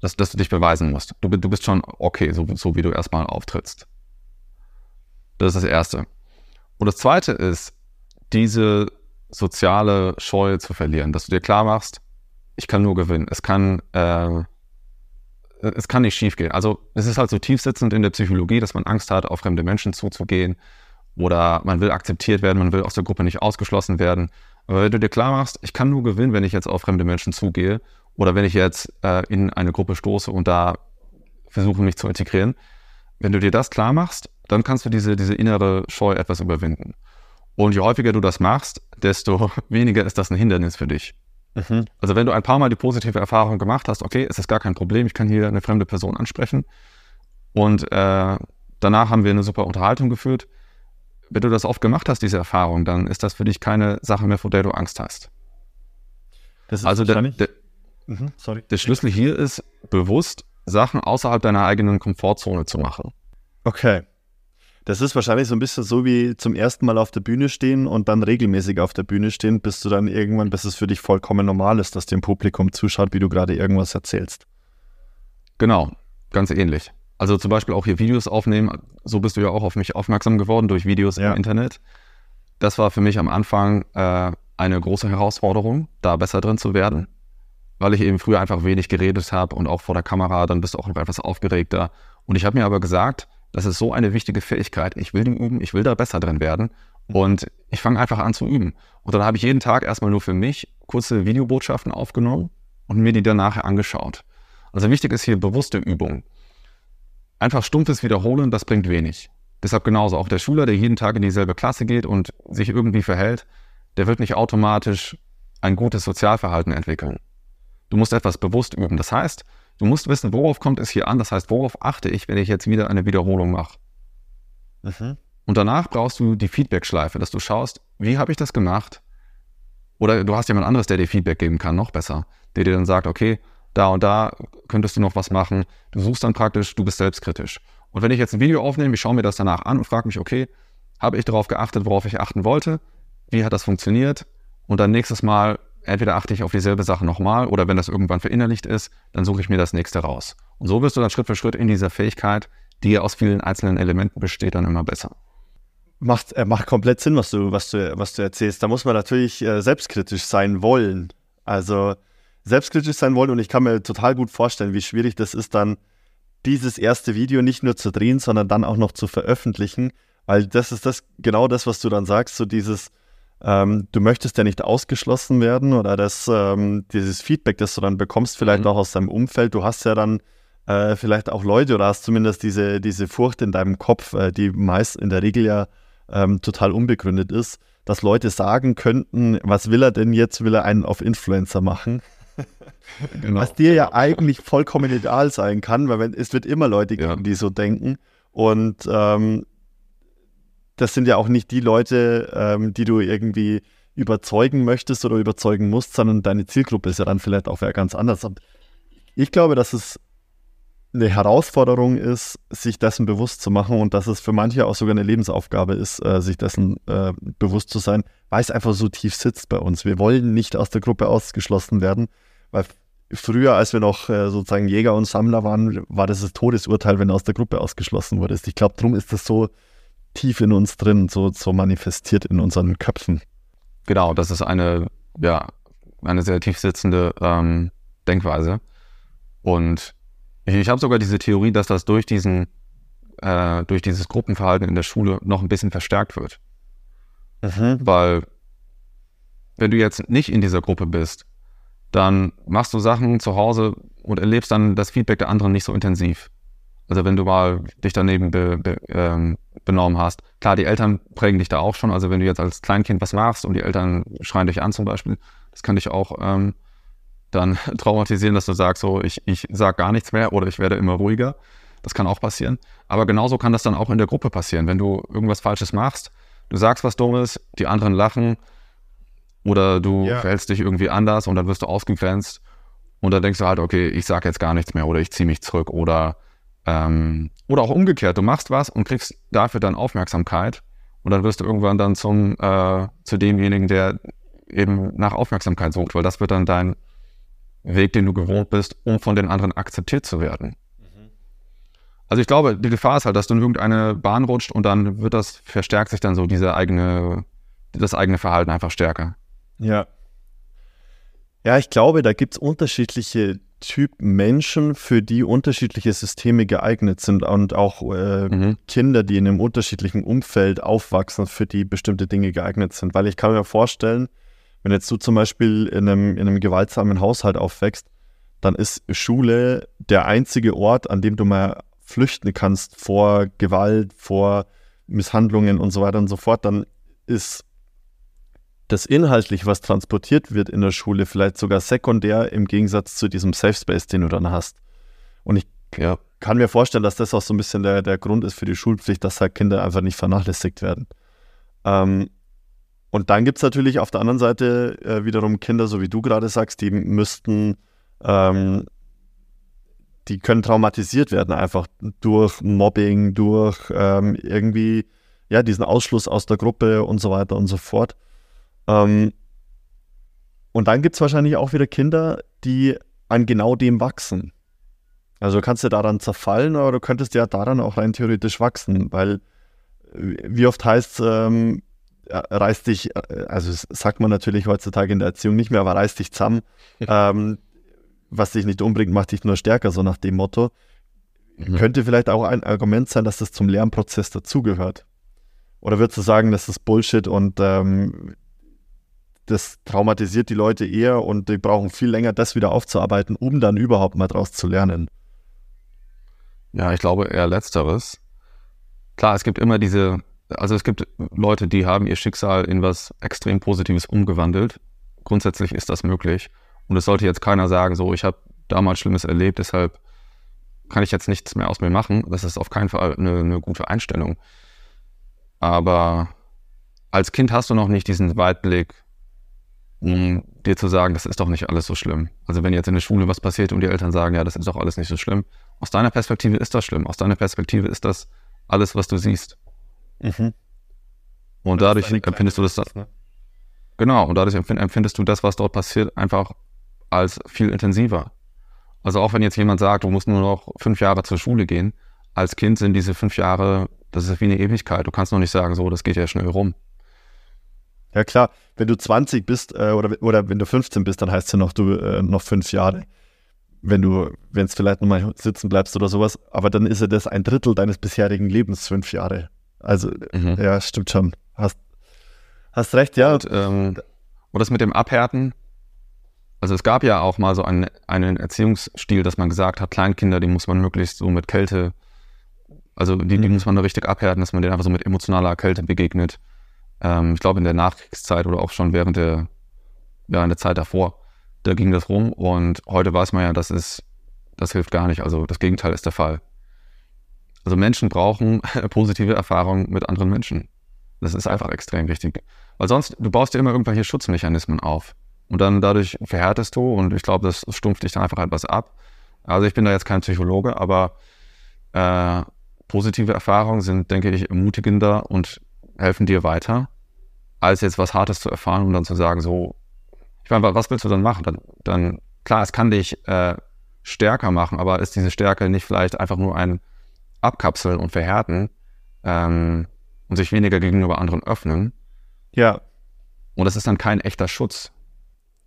dass, dass du dich beweisen musst. Du, du bist schon okay, so, so wie du erstmal auftrittst. Das ist das Erste. Und das Zweite ist, diese soziale Scheu zu verlieren, dass du dir klar machst, ich kann nur gewinnen. Es kann, äh, es kann nicht schiefgehen. Also es ist halt so tiefsitzend in der Psychologie, dass man Angst hat, auf fremde Menschen zuzugehen oder man will akzeptiert werden, man will aus der Gruppe nicht ausgeschlossen werden. Aber wenn du dir klar machst, ich kann nur gewinnen, wenn ich jetzt auf fremde Menschen zugehe oder wenn ich jetzt äh, in eine Gruppe stoße und da versuche, mich zu integrieren, wenn du dir das klar machst dann kannst du diese, diese innere Scheu etwas überwinden. Und je häufiger du das machst, desto weniger ist das ein Hindernis für dich. Mhm. Also wenn du ein paar Mal die positive Erfahrung gemacht hast, okay, es ist gar kein Problem, ich kann hier eine fremde Person ansprechen und äh, danach haben wir eine super Unterhaltung geführt. Wenn du das oft gemacht hast, diese Erfahrung, dann ist das für dich keine Sache mehr, vor der du Angst hast. also der, der, mhm, der Schlüssel hier ist, bewusst Sachen außerhalb deiner eigenen Komfortzone zu machen. Okay. Das ist wahrscheinlich so ein bisschen so wie zum ersten Mal auf der Bühne stehen und dann regelmäßig auf der Bühne stehen, bis du dann irgendwann, bis es für dich vollkommen normal ist, dass dem Publikum zuschaut, wie du gerade irgendwas erzählst. Genau, ganz ähnlich. Also zum Beispiel auch hier Videos aufnehmen. So bist du ja auch auf mich aufmerksam geworden durch Videos ja. im Internet. Das war für mich am Anfang äh, eine große Herausforderung, da besser drin zu werden, weil ich eben früher einfach wenig geredet habe und auch vor der Kamera, dann bist du auch noch etwas aufgeregter. Und ich habe mir aber gesagt, das ist so eine wichtige Fähigkeit. Ich will die üben, ich will da besser drin werden. Und ich fange einfach an zu üben. Und dann habe ich jeden Tag erstmal nur für mich kurze Videobotschaften aufgenommen und mir die dann nachher angeschaut. Also wichtig ist hier bewusste Übung. Einfach stumpfes Wiederholen, das bringt wenig. Deshalb genauso auch der Schüler, der jeden Tag in dieselbe Klasse geht und sich irgendwie verhält, der wird nicht automatisch ein gutes Sozialverhalten entwickeln. Du musst etwas bewusst üben. Das heißt, Du musst wissen, worauf kommt es hier an. Das heißt, worauf achte ich, wenn ich jetzt wieder eine Wiederholung mache. Mhm. Und danach brauchst du die Feedback-Schleife, dass du schaust, wie habe ich das gemacht? Oder du hast jemand anderes, der dir Feedback geben kann, noch besser, der dir dann sagt, okay, da und da könntest du noch was machen. Du suchst dann praktisch, du bist selbstkritisch. Und wenn ich jetzt ein Video aufnehme, ich schaue mir das danach an und frage mich, okay, habe ich darauf geachtet, worauf ich achten wollte? Wie hat das funktioniert? Und dann nächstes Mal entweder achte ich auf dieselbe Sache nochmal oder wenn das irgendwann verinnerlicht ist, dann suche ich mir das nächste raus. Und so wirst du dann Schritt für Schritt in dieser Fähigkeit, die aus vielen einzelnen Elementen besteht, dann immer besser. Macht, äh, macht komplett Sinn, was du, was, du, was du erzählst. Da muss man natürlich äh, selbstkritisch sein wollen. Also selbstkritisch sein wollen und ich kann mir total gut vorstellen, wie schwierig das ist, dann dieses erste Video nicht nur zu drehen, sondern dann auch noch zu veröffentlichen, weil das ist das genau das, was du dann sagst, so dieses, ähm, du möchtest ja nicht ausgeschlossen werden oder das, ähm, dieses Feedback, das du dann bekommst, vielleicht mhm. auch aus deinem Umfeld. Du hast ja dann äh, vielleicht auch Leute oder hast zumindest diese, diese Furcht in deinem Kopf, äh, die meist in der Regel ja ähm, total unbegründet ist, dass Leute sagen könnten, was will er denn jetzt? Will er einen auf Influencer machen? Genau. Was dir ja eigentlich vollkommen ideal sein kann, weil wenn, es wird immer Leute geben, ja. die so denken. Und ähm, das sind ja auch nicht die Leute, ähm, die du irgendwie überzeugen möchtest oder überzeugen musst, sondern deine Zielgruppe ist ja dann vielleicht auch ganz anders. Und ich glaube, dass es eine Herausforderung ist, sich dessen bewusst zu machen und dass es für manche auch sogar eine Lebensaufgabe ist, äh, sich dessen äh, bewusst zu sein, weil es einfach so tief sitzt bei uns. Wir wollen nicht aus der Gruppe ausgeschlossen werden, weil früher, als wir noch äh, sozusagen Jäger und Sammler waren, war das das Todesurteil, wenn du aus der Gruppe ausgeschlossen wurdest. Ich glaube, darum ist das so tief in uns drin, so, so manifestiert in unseren Köpfen. Genau, das ist eine, ja, eine sehr tief sitzende ähm, Denkweise. Und ich, ich habe sogar diese Theorie, dass das durch diesen, äh, durch dieses Gruppenverhalten in der Schule noch ein bisschen verstärkt wird. Mhm. Weil wenn du jetzt nicht in dieser Gruppe bist, dann machst du Sachen zu Hause und erlebst dann das Feedback der anderen nicht so intensiv. Also wenn du mal dich daneben be, be, ähm, benommen hast. Klar, die Eltern prägen dich da auch schon. Also wenn du jetzt als Kleinkind was machst und die Eltern schreien dich an zum Beispiel, das kann dich auch ähm, dann traumatisieren, dass du sagst, so, ich, ich sag gar nichts mehr oder ich werde immer ruhiger. Das kann auch passieren. Aber genauso kann das dann auch in der Gruppe passieren. Wenn du irgendwas Falsches machst, du sagst was Dummes, die anderen lachen oder du ja. verhältst dich irgendwie anders und dann wirst du ausgegrenzt und dann denkst du halt, okay, ich sag jetzt gar nichts mehr oder ich ziehe mich zurück oder ähm, oder auch umgekehrt, du machst was und kriegst dafür dann Aufmerksamkeit und dann wirst du irgendwann dann zum äh, zu demjenigen, der eben nach Aufmerksamkeit sucht, weil das wird dann dein Weg, den du gewohnt bist, um von den anderen akzeptiert zu werden. Mhm. Also ich glaube, die Gefahr ist halt, dass du in irgendeine Bahn rutscht und dann wird das, verstärkt sich dann so diese eigene, das eigene Verhalten einfach stärker. Ja. Ja, ich glaube, da gibt es unterschiedliche Typen Menschen, für die unterschiedliche Systeme geeignet sind und auch äh, mhm. Kinder, die in einem unterschiedlichen Umfeld aufwachsen, für die bestimmte Dinge geeignet sind. Weil ich kann mir vorstellen, wenn jetzt du zum Beispiel in einem, in einem gewaltsamen Haushalt aufwächst, dann ist Schule der einzige Ort, an dem du mal flüchten kannst vor Gewalt, vor Misshandlungen und so weiter und so fort. Dann ist das inhaltlich, was transportiert wird in der Schule, vielleicht sogar sekundär im Gegensatz zu diesem Safe Space, den du dann hast. Und ich ja, kann mir vorstellen, dass das auch so ein bisschen der, der Grund ist für die Schulpflicht, dass halt Kinder einfach nicht vernachlässigt werden. Ähm, und dann gibt es natürlich auf der anderen Seite äh, wiederum Kinder, so wie du gerade sagst, die müssten, ähm, die können traumatisiert werden, einfach durch Mobbing, durch ähm, irgendwie, ja, diesen Ausschluss aus der Gruppe und so weiter und so fort. Ähm, und dann gibt es wahrscheinlich auch wieder Kinder, die an genau dem wachsen. Also du kannst ja daran zerfallen, aber du könntest ja daran auch rein theoretisch wachsen, weil äh, wie oft heißt es, ähm, reiß dich, äh, also sagt man natürlich heutzutage in der Erziehung nicht mehr, aber reiß dich zusammen. ähm, was dich nicht umbringt, macht dich nur stärker, so nach dem Motto. Mhm. Könnte vielleicht auch ein Argument sein, dass das zum Lernprozess dazugehört. Oder würdest du sagen, das ist Bullshit und ähm, das traumatisiert die Leute eher und die brauchen viel länger, das wieder aufzuarbeiten, um dann überhaupt mal draus zu lernen? Ja, ich glaube eher letzteres. Klar, es gibt immer diese also es gibt Leute, die haben ihr Schicksal in was extrem Positives umgewandelt. Grundsätzlich ist das möglich. Und es sollte jetzt keiner sagen, so, ich habe damals Schlimmes erlebt, deshalb kann ich jetzt nichts mehr aus mir machen. Das ist auf keinen Fall eine, eine gute Einstellung. Aber als Kind hast du noch nicht diesen Weitblick, um dir zu sagen, das ist doch nicht alles so schlimm. Also wenn jetzt in der Schule was passiert und die Eltern sagen, ja, das ist doch alles nicht so schlimm. Aus deiner Perspektive ist das schlimm. Aus deiner Perspektive ist das alles, was du siehst. Mhm. Und dadurch empfindest du das, ne? genau, und dadurch empfindest du das, was dort passiert, einfach als viel intensiver. Also auch wenn jetzt jemand sagt, du musst nur noch fünf Jahre zur Schule gehen, als Kind sind diese fünf Jahre, das ist wie eine Ewigkeit. Du kannst noch nicht sagen, so, das geht ja schnell rum. Ja klar, wenn du 20 bist äh, oder, oder wenn du 15 bist, dann heißt es ja noch, du äh, noch fünf Jahre. wenn du, wenn es vielleicht nochmal sitzen bleibst oder sowas, aber dann ist ja das ein Drittel deines bisherigen Lebens, fünf Jahre. Also, mhm. ja, stimmt schon. Hast, hast recht, ja. Und, ähm, und das mit dem Abhärten, also es gab ja auch mal so einen, einen Erziehungsstil, dass man gesagt hat, Kleinkinder, die muss man möglichst so mit Kälte, also die, die mhm. muss man da richtig abhärten, dass man denen einfach so mit emotionaler Kälte begegnet. Ähm, ich glaube in der Nachkriegszeit oder auch schon während der, ja, in der Zeit davor, da ging das rum und heute weiß man ja, das ist, das hilft gar nicht. Also das Gegenteil ist der Fall. Also Menschen brauchen positive Erfahrungen mit anderen Menschen. Das ist einfach extrem wichtig. Weil sonst, du baust dir immer irgendwelche Schutzmechanismen auf. Und dann dadurch verhärtest du und ich glaube, das stumpft dich dann einfach etwas ab. Also ich bin da jetzt kein Psychologe, aber äh, positive Erfahrungen sind, denke ich, ermutigender und helfen dir weiter, als jetzt was Hartes zu erfahren und dann zu sagen, so, ich meine, was willst du dann machen? Dann, dann klar, es kann dich äh, stärker machen, aber ist diese Stärke nicht vielleicht einfach nur ein Abkapseln und Verhärten ähm, und sich weniger gegenüber anderen öffnen? Ja. Und das ist dann kein echter Schutz.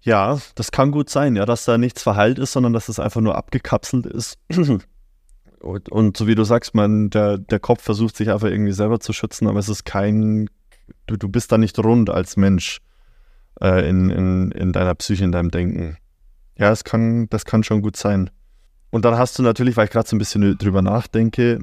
Ja, das kann gut sein, ja, dass da nichts verheilt ist, sondern dass es einfach nur abgekapselt ist. und, und, so wie du sagst, man, der, der Kopf versucht sich einfach irgendwie selber zu schützen, aber es ist kein, du, du bist da nicht rund als Mensch äh, in, in, in deiner Psyche, in deinem Denken. Ja, das kann, das kann schon gut sein. Und dann hast du natürlich, weil ich gerade so ein bisschen drüber nachdenke,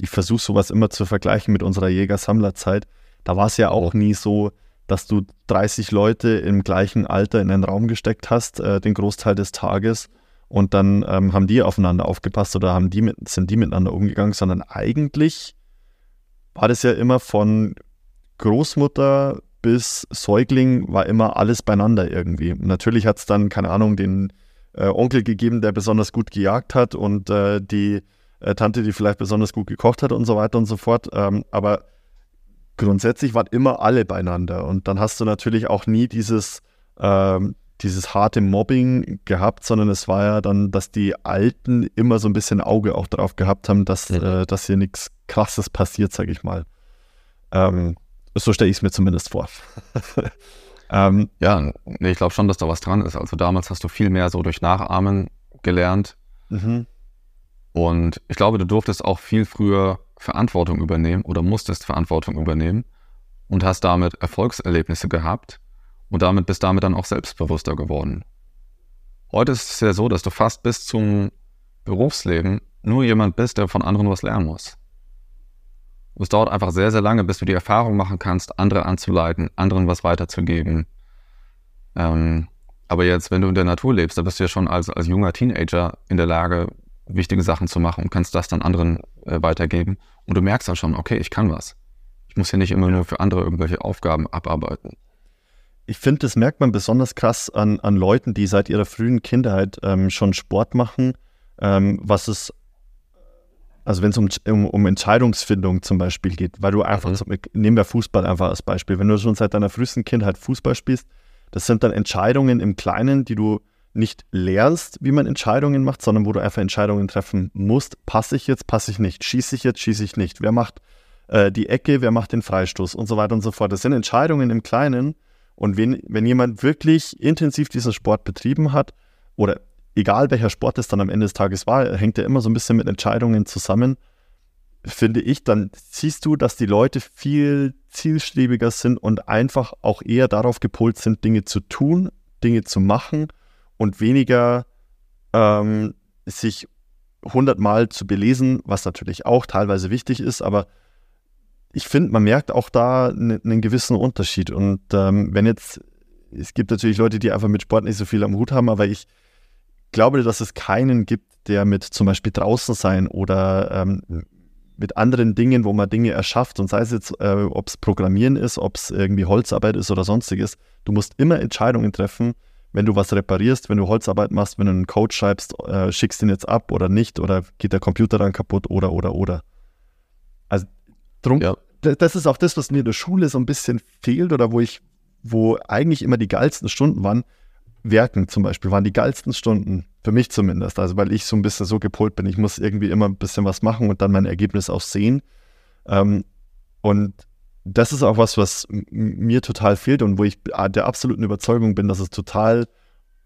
ich versuche sowas immer zu vergleichen mit unserer Jäger-Sammler-Zeit. Da war es ja auch nie so, dass du 30 Leute im gleichen Alter in einen Raum gesteckt hast, äh, den Großteil des Tages. Und dann ähm, haben die aufeinander aufgepasst oder haben die mit, sind die miteinander umgegangen, sondern eigentlich war das ja immer von Großmutter bis Säugling war immer alles beieinander irgendwie. natürlich hat es dann, keine Ahnung, den äh, Onkel gegeben, der besonders gut gejagt hat und äh, die äh, Tante, die vielleicht besonders gut gekocht hat und so weiter und so fort. Ähm, aber grundsätzlich waren immer alle beieinander. Und dann hast du natürlich auch nie dieses, ähm, dieses harte Mobbing gehabt, sondern es war ja dann, dass die Alten immer so ein bisschen Auge auch drauf gehabt haben, dass, mhm. dass hier nichts Krasses passiert, sag ich mal. Ähm, so stelle ich es mir zumindest vor. ähm, ja, nee, ich glaube schon, dass da was dran ist. Also damals hast du viel mehr so durch Nachahmen gelernt. Mhm. Und ich glaube, du durftest auch viel früher Verantwortung übernehmen oder musstest Verantwortung übernehmen und hast damit Erfolgserlebnisse gehabt und damit bist damit dann auch selbstbewusster geworden. Heute ist es ja so, dass du fast bis zum Berufsleben nur jemand bist, der von anderen was lernen muss. Es dauert einfach sehr, sehr lange, bis du die Erfahrung machen kannst, andere anzuleiten, anderen was weiterzugeben. Ähm, aber jetzt, wenn du in der Natur lebst, da bist du ja schon als, als junger Teenager in der Lage, wichtige Sachen zu machen und kannst das dann anderen äh, weitergeben. Und du merkst dann schon, okay, ich kann was. Ich muss ja nicht immer nur für andere irgendwelche Aufgaben abarbeiten. Ich finde, das merkt man besonders krass an, an Leuten, die seit ihrer frühen Kindheit ähm, schon Sport machen, ähm, was es, also wenn es um, um, um, Entscheidungsfindung zum Beispiel geht, weil du einfach, mhm. zum, nehmen wir Fußball einfach als Beispiel, wenn du schon seit deiner frühesten Kindheit Fußball spielst, das sind dann Entscheidungen im Kleinen, die du nicht lernst, wie man Entscheidungen macht, sondern wo du einfach Entscheidungen treffen musst. Passe ich jetzt, passe ich nicht, schieße ich jetzt, schieße ich nicht. Wer macht äh, die Ecke, wer macht den Freistoß und so weiter und so fort. Das sind Entscheidungen im Kleinen. Und wenn, wenn jemand wirklich intensiv diesen Sport betrieben hat, oder egal welcher Sport es dann am Ende des Tages war, hängt ja immer so ein bisschen mit Entscheidungen zusammen, finde ich, dann siehst du, dass die Leute viel zielstrebiger sind und einfach auch eher darauf gepolt sind, Dinge zu tun, Dinge zu machen und weniger ähm, sich hundertmal zu belesen, was natürlich auch teilweise wichtig ist, aber ich finde, man merkt auch da einen, gewissen Unterschied. Und ähm, wenn jetzt, es gibt natürlich Leute, die einfach mit Sport nicht so viel am Hut haben, aber ich glaube, dass es keinen gibt, der mit zum Beispiel draußen sein oder ähm, mit anderen Dingen, wo man Dinge erschafft und sei es jetzt, äh, ob es Programmieren ist, ob es irgendwie Holzarbeit ist oder sonstiges, du musst immer Entscheidungen treffen, wenn du was reparierst, wenn du Holzarbeit machst, wenn du einen Code schreibst, äh, schickst ihn jetzt ab oder nicht oder geht der Computer dann kaputt oder oder oder. Also drum, ja. das ist auch das, was mir in der Schule so ein bisschen fehlt oder wo ich, wo eigentlich immer die geilsten Stunden waren. Werken zum Beispiel waren die geilsten Stunden, für mich zumindest. Also weil ich so ein bisschen so gepolt bin, ich muss irgendwie immer ein bisschen was machen und dann mein Ergebnis auch sehen. Ähm, und das ist auch was, was mir total fehlt und wo ich der absoluten Überzeugung bin, dass es total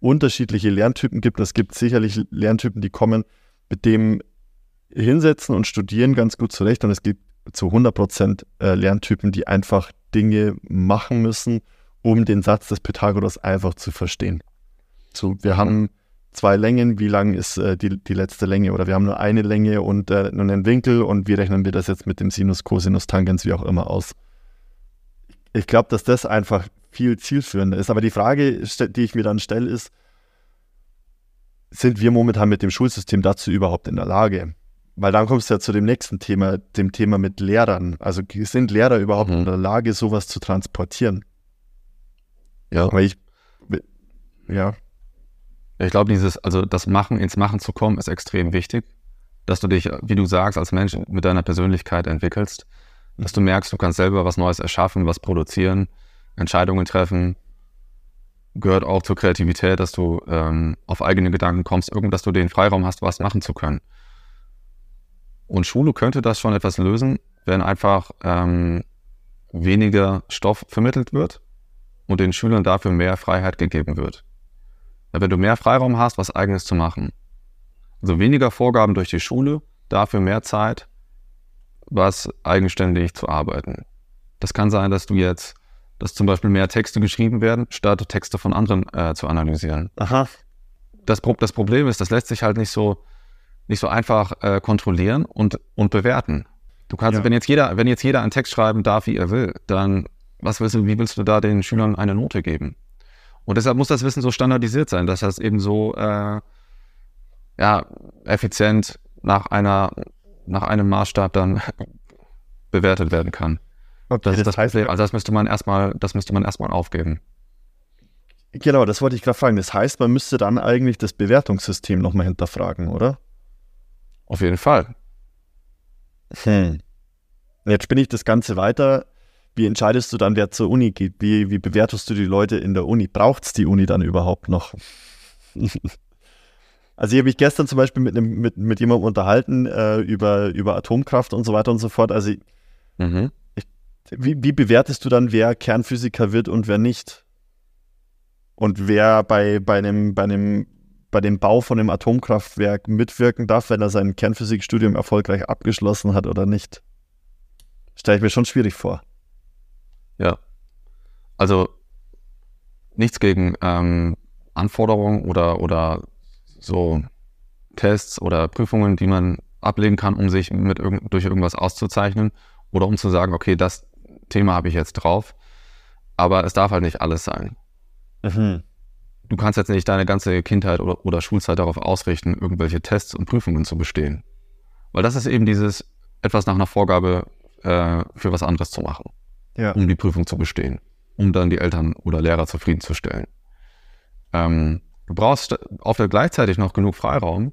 unterschiedliche Lerntypen gibt. Es gibt sicherlich Lerntypen, die kommen mit dem hinsetzen und studieren ganz gut zurecht. Und es gibt zu 100 Prozent äh, Lerntypen, die einfach Dinge machen müssen, um den Satz des Pythagoras einfach zu verstehen. So, wir haben zwei Längen, wie lang ist äh, die, die letzte Länge? Oder wir haben nur eine Länge und äh, nur einen Winkel und wie rechnen wir das jetzt mit dem Sinus, Cosinus, Tangens, wie auch immer aus? Ich glaube, dass das einfach viel zielführender ist. Aber die Frage, die ich mir dann stelle, ist, sind wir momentan mit dem Schulsystem dazu überhaupt in der Lage? Weil dann kommst du ja zu dem nächsten Thema, dem Thema mit Lehrern. Also sind Lehrer überhaupt mhm. in der Lage, sowas zu transportieren? Ja. Weil ich, ja. Ich glaube, dieses, also das Machen, ins Machen zu kommen, ist extrem wichtig. Dass du dich, wie du sagst, als Mensch mit deiner Persönlichkeit entwickelst. Dass du merkst, du kannst selber was Neues erschaffen, was produzieren, Entscheidungen treffen. Gehört auch zur Kreativität, dass du ähm, auf eigene Gedanken kommst, irgend, dass du den Freiraum hast, was machen zu können. Und Schule könnte das schon etwas lösen, wenn einfach ähm, weniger Stoff vermittelt wird und den Schülern dafür mehr Freiheit gegeben wird. Wenn du mehr Freiraum hast, was eigenes zu machen. Also weniger Vorgaben durch die Schule, dafür mehr Zeit, was eigenständig zu arbeiten. Das kann sein, dass du jetzt, dass zum Beispiel mehr Texte geschrieben werden, statt Texte von anderen äh, zu analysieren. Aha. Das, das Problem ist, das lässt sich halt nicht so nicht so einfach äh, kontrollieren und, und bewerten. Du kannst, ja. wenn jetzt jeder, wenn jetzt jeder einen Text schreiben darf, wie er will, dann was willst du, wie willst du da den Schülern eine Note geben? Und deshalb muss das Wissen so standardisiert sein, dass das eben so äh, ja, effizient nach einer nach einem Maßstab dann bewertet werden kann. Okay, das, das, das heißt, Problem. Also das müsste man erstmal, das müsste man erstmal aufgeben. Genau, das wollte ich gerade fragen. Das heißt, man müsste dann eigentlich das Bewertungssystem nochmal hinterfragen, oder? Auf jeden Fall. Hm. Jetzt spinne ich das Ganze weiter. Wie entscheidest du dann, wer zur Uni geht? Wie, wie bewertest du die Leute in der Uni? Braucht es die Uni dann überhaupt noch? also ich habe mich gestern zum Beispiel mit, einem, mit, mit jemandem unterhalten äh, über, über Atomkraft und so weiter und so fort. Also mhm. ich, wie, wie bewertest du dann, wer Kernphysiker wird und wer nicht? Und wer bei, bei, einem, bei einem bei dem Bau von einem Atomkraftwerk mitwirken darf, wenn er sein Kernphysikstudium erfolgreich abgeschlossen hat oder nicht. Stelle ich mir schon schwierig vor. Ja. Also nichts gegen ähm, Anforderungen oder, oder so Tests oder Prüfungen, die man ablegen kann, um sich mit irgend, durch irgendwas auszuzeichnen oder um zu sagen, okay, das Thema habe ich jetzt drauf. Aber es darf halt nicht alles sein. Mhm du kannst jetzt nicht deine ganze Kindheit oder, oder Schulzeit darauf ausrichten, irgendwelche Tests und Prüfungen zu bestehen. Weil das ist eben dieses etwas nach einer Vorgabe äh, für was anderes zu machen, ja. um die Prüfung zu bestehen, um dann die Eltern oder Lehrer zufriedenzustellen. Ähm, du brauchst auf der gleichzeitig noch genug Freiraum,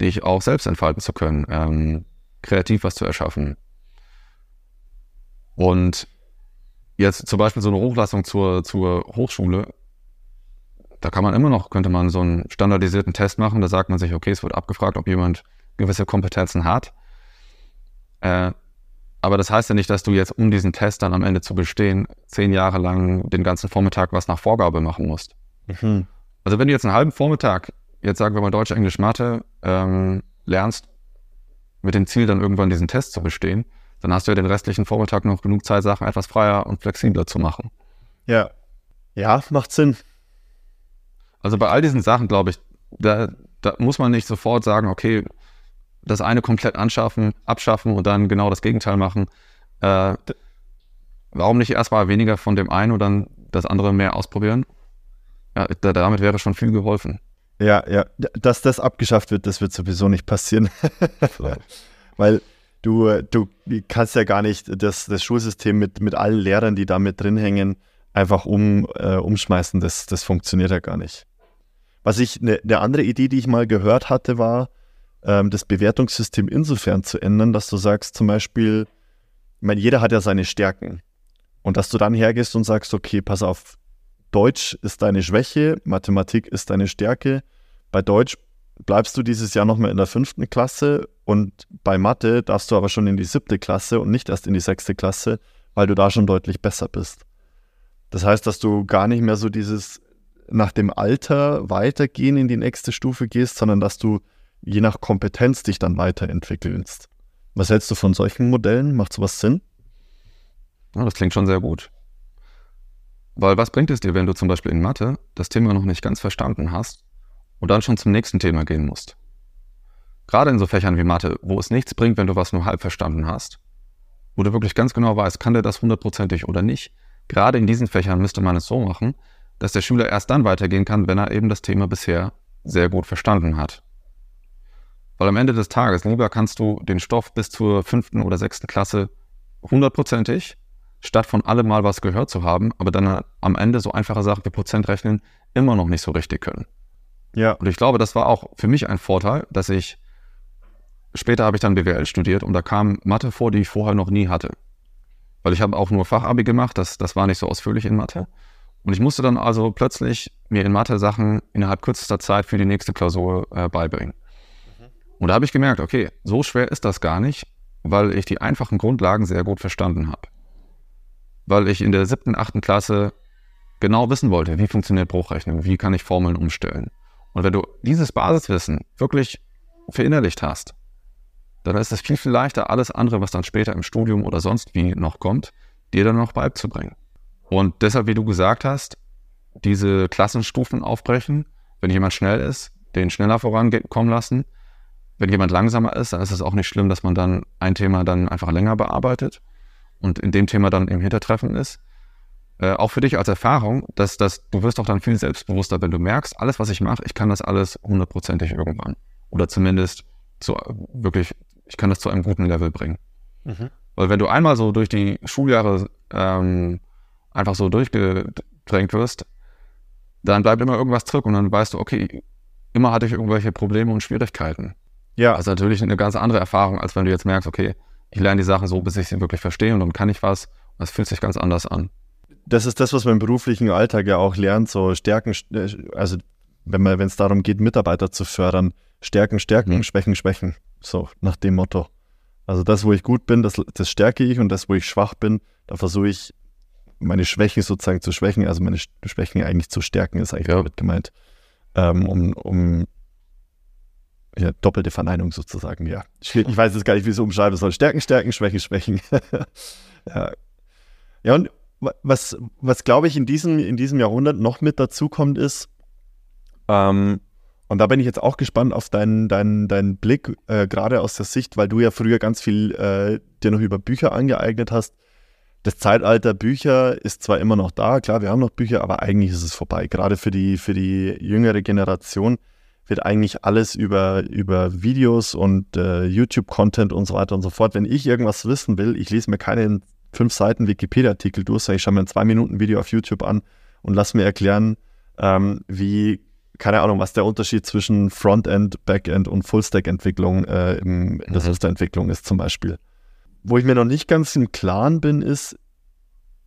dich auch selbst entfalten zu können, ähm, kreativ was zu erschaffen. Und jetzt zum Beispiel so eine Hochleistung zur, zur Hochschule da kann man immer noch, könnte man so einen standardisierten Test machen. Da sagt man sich, okay, es wird abgefragt, ob jemand gewisse Kompetenzen hat. Äh, aber das heißt ja nicht, dass du jetzt, um diesen Test dann am Ende zu bestehen, zehn Jahre lang den ganzen Vormittag was nach Vorgabe machen musst. Mhm. Also wenn du jetzt einen halben Vormittag, jetzt sagen wir mal Deutsch, Englisch, Mathe, ähm, lernst, mit dem Ziel dann irgendwann diesen Test zu bestehen, dann hast du ja den restlichen Vormittag noch genug Zeit, Sachen etwas freier und flexibler zu machen. Ja. Ja, macht Sinn. Also bei all diesen Sachen, glaube ich, da, da muss man nicht sofort sagen, okay, das eine komplett anschaffen, abschaffen und dann genau das Gegenteil machen. Äh, warum nicht erstmal weniger von dem einen und dann das andere mehr ausprobieren? Ja, da, damit wäre schon viel geholfen. Ja, ja. Dass das abgeschafft wird, das wird sowieso nicht passieren. Weil du, du kannst ja gar nicht das, das Schulsystem mit, mit allen Lehrern, die da mit drin hängen, einfach um, äh, umschmeißen. Das, das funktioniert ja gar nicht. Was ich, eine ne andere Idee, die ich mal gehört hatte, war, ähm, das Bewertungssystem insofern zu ändern, dass du sagst zum Beispiel, ich meine, jeder hat ja seine Stärken. Und dass du dann hergehst und sagst, okay, pass auf, Deutsch ist deine Schwäche, Mathematik ist deine Stärke. Bei Deutsch bleibst du dieses Jahr nochmal in der fünften Klasse und bei Mathe darfst du aber schon in die siebte Klasse und nicht erst in die sechste Klasse, weil du da schon deutlich besser bist. Das heißt, dass du gar nicht mehr so dieses nach dem Alter weitergehen in die nächste Stufe gehst, sondern dass du je nach Kompetenz dich dann weiterentwickelst. Was hältst du von solchen Modellen? Macht sowas Sinn? Ja, das klingt schon sehr gut. Weil was bringt es dir, wenn du zum Beispiel in Mathe das Thema noch nicht ganz verstanden hast und dann schon zum nächsten Thema gehen musst? Gerade in so Fächern wie Mathe, wo es nichts bringt, wenn du was nur halb verstanden hast, wo du wirklich ganz genau weißt, kann der das hundertprozentig oder nicht. Gerade in diesen Fächern müsste man es so machen, dass der Schüler erst dann weitergehen kann, wenn er eben das Thema bisher sehr gut verstanden hat. Weil am Ende des Tages lieber kannst du den Stoff bis zur fünften oder sechsten Klasse hundertprozentig, statt von allem mal was gehört zu haben, aber dann am Ende so einfache Sachen wie Prozentrechnen immer noch nicht so richtig können. Ja. Und ich glaube, das war auch für mich ein Vorteil, dass ich später habe ich dann BWL studiert und da kam Mathe vor, die ich vorher noch nie hatte. Weil ich habe auch nur Fachabi gemacht, das, das war nicht so ausführlich in Mathe. Und ich musste dann also plötzlich mir in Mathe Sachen innerhalb kürzester Zeit für die nächste Klausur äh, beibringen. Und da habe ich gemerkt, okay, so schwer ist das gar nicht, weil ich die einfachen Grundlagen sehr gut verstanden habe. Weil ich in der siebten, achten Klasse genau wissen wollte, wie funktioniert Bruchrechnung, wie kann ich Formeln umstellen. Und wenn du dieses Basiswissen wirklich verinnerlicht hast, dann ist es viel, viel leichter, alles andere, was dann später im Studium oder sonst wie noch kommt, dir dann noch beizubringen. Und deshalb, wie du gesagt hast, diese Klassenstufen aufbrechen, wenn jemand schnell ist, den schneller vorankommen lassen wenn jemand langsamer ist, dann ist es auch nicht schlimm, dass man dann ein Thema dann einfach länger bearbeitet und in dem Thema dann im Hintertreffen ist. Äh, auch für dich als Erfahrung, dass, dass du wirst auch dann viel selbstbewusster, wenn du merkst, alles, was ich mache, ich kann das alles hundertprozentig irgendwann. Oder zumindest zu, wirklich, ich kann das zu einem guten Level bringen. Mhm. Weil wenn du einmal so durch die Schuljahre ähm, einfach so durchgedrängt wirst, dann bleibt immer irgendwas zurück und dann weißt du, okay, immer hatte ich irgendwelche Probleme und Schwierigkeiten. Ja. Also natürlich eine ganz andere Erfahrung, als wenn du jetzt merkst, okay, ich lerne die Sachen so, bis ich sie wirklich verstehe und dann kann ich was. Und es fühlt sich ganz anders an. Das ist das, was man im beruflichen Alltag ja auch lernt, so Stärken, äh, also wenn man, wenn es darum geht, Mitarbeiter zu fördern, Stärken, Stärken, mhm. Schwächen, Schwächen. So, nach dem Motto. Also das, wo ich gut bin, das, das stärke ich und das, wo ich schwach bin, da versuche ich meine Schwächen sozusagen zu schwächen, also meine Schwächen eigentlich zu stärken, ist eigentlich ja. damit gemeint, ähm, um, um ja, doppelte Verneinung sozusagen, ja. Ich weiß jetzt gar nicht, wie ich es umschreiben soll. Stärken, Stärken, Schwächen, Schwächen. ja. ja, und was, was glaube ich in diesem, in diesem Jahrhundert noch mit dazu kommt, ist, ähm, und da bin ich jetzt auch gespannt auf deinen, deinen, deinen Blick, äh, gerade aus der Sicht, weil du ja früher ganz viel äh, dir noch über Bücher angeeignet hast. Das Zeitalter Bücher ist zwar immer noch da, klar, wir haben noch Bücher, aber eigentlich ist es vorbei, gerade für die, für die jüngere Generation wird eigentlich alles über, über Videos und äh, YouTube-Content und so weiter und so fort. Wenn ich irgendwas wissen will, ich lese mir keinen fünf Seiten Wikipedia-Artikel durch, sondern ich schaue mir ein zwei Minuten Video auf YouTube an und lasse mir erklären, ähm, wie, keine Ahnung, was der Unterschied zwischen Frontend, Backend und Fullstack-Entwicklung äh, in der mhm. Softwareentwicklung ist zum Beispiel. Wo ich mir noch nicht ganz im Klaren bin, ist,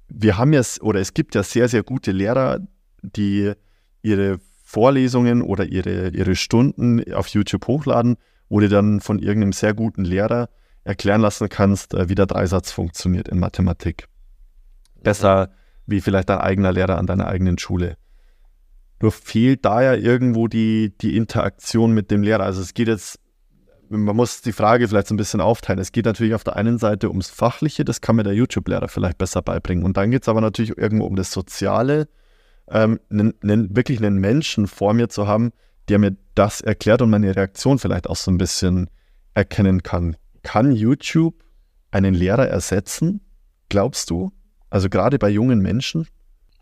wir haben ja, oder es gibt ja sehr, sehr gute Lehrer, die ihre Vorlesungen oder ihre, ihre Stunden auf YouTube hochladen, wo du dann von irgendeinem sehr guten Lehrer erklären lassen kannst, äh, wie der Dreisatz funktioniert in Mathematik. Besser wie vielleicht dein eigener Lehrer an deiner eigenen Schule. Nur fehlt da ja irgendwo die, die Interaktion mit dem Lehrer. Also es geht jetzt, man muss die Frage vielleicht so ein bisschen aufteilen. Es geht natürlich auf der einen Seite ums Fachliche, das kann mir der YouTube-Lehrer vielleicht besser beibringen. Und dann geht es aber natürlich irgendwo um das Soziale, ähm, einen, einen, wirklich einen Menschen vor mir zu haben, der mir das erklärt und meine Reaktion vielleicht auch so ein bisschen erkennen kann. Kann YouTube einen Lehrer ersetzen? Glaubst du? Also gerade bei jungen Menschen?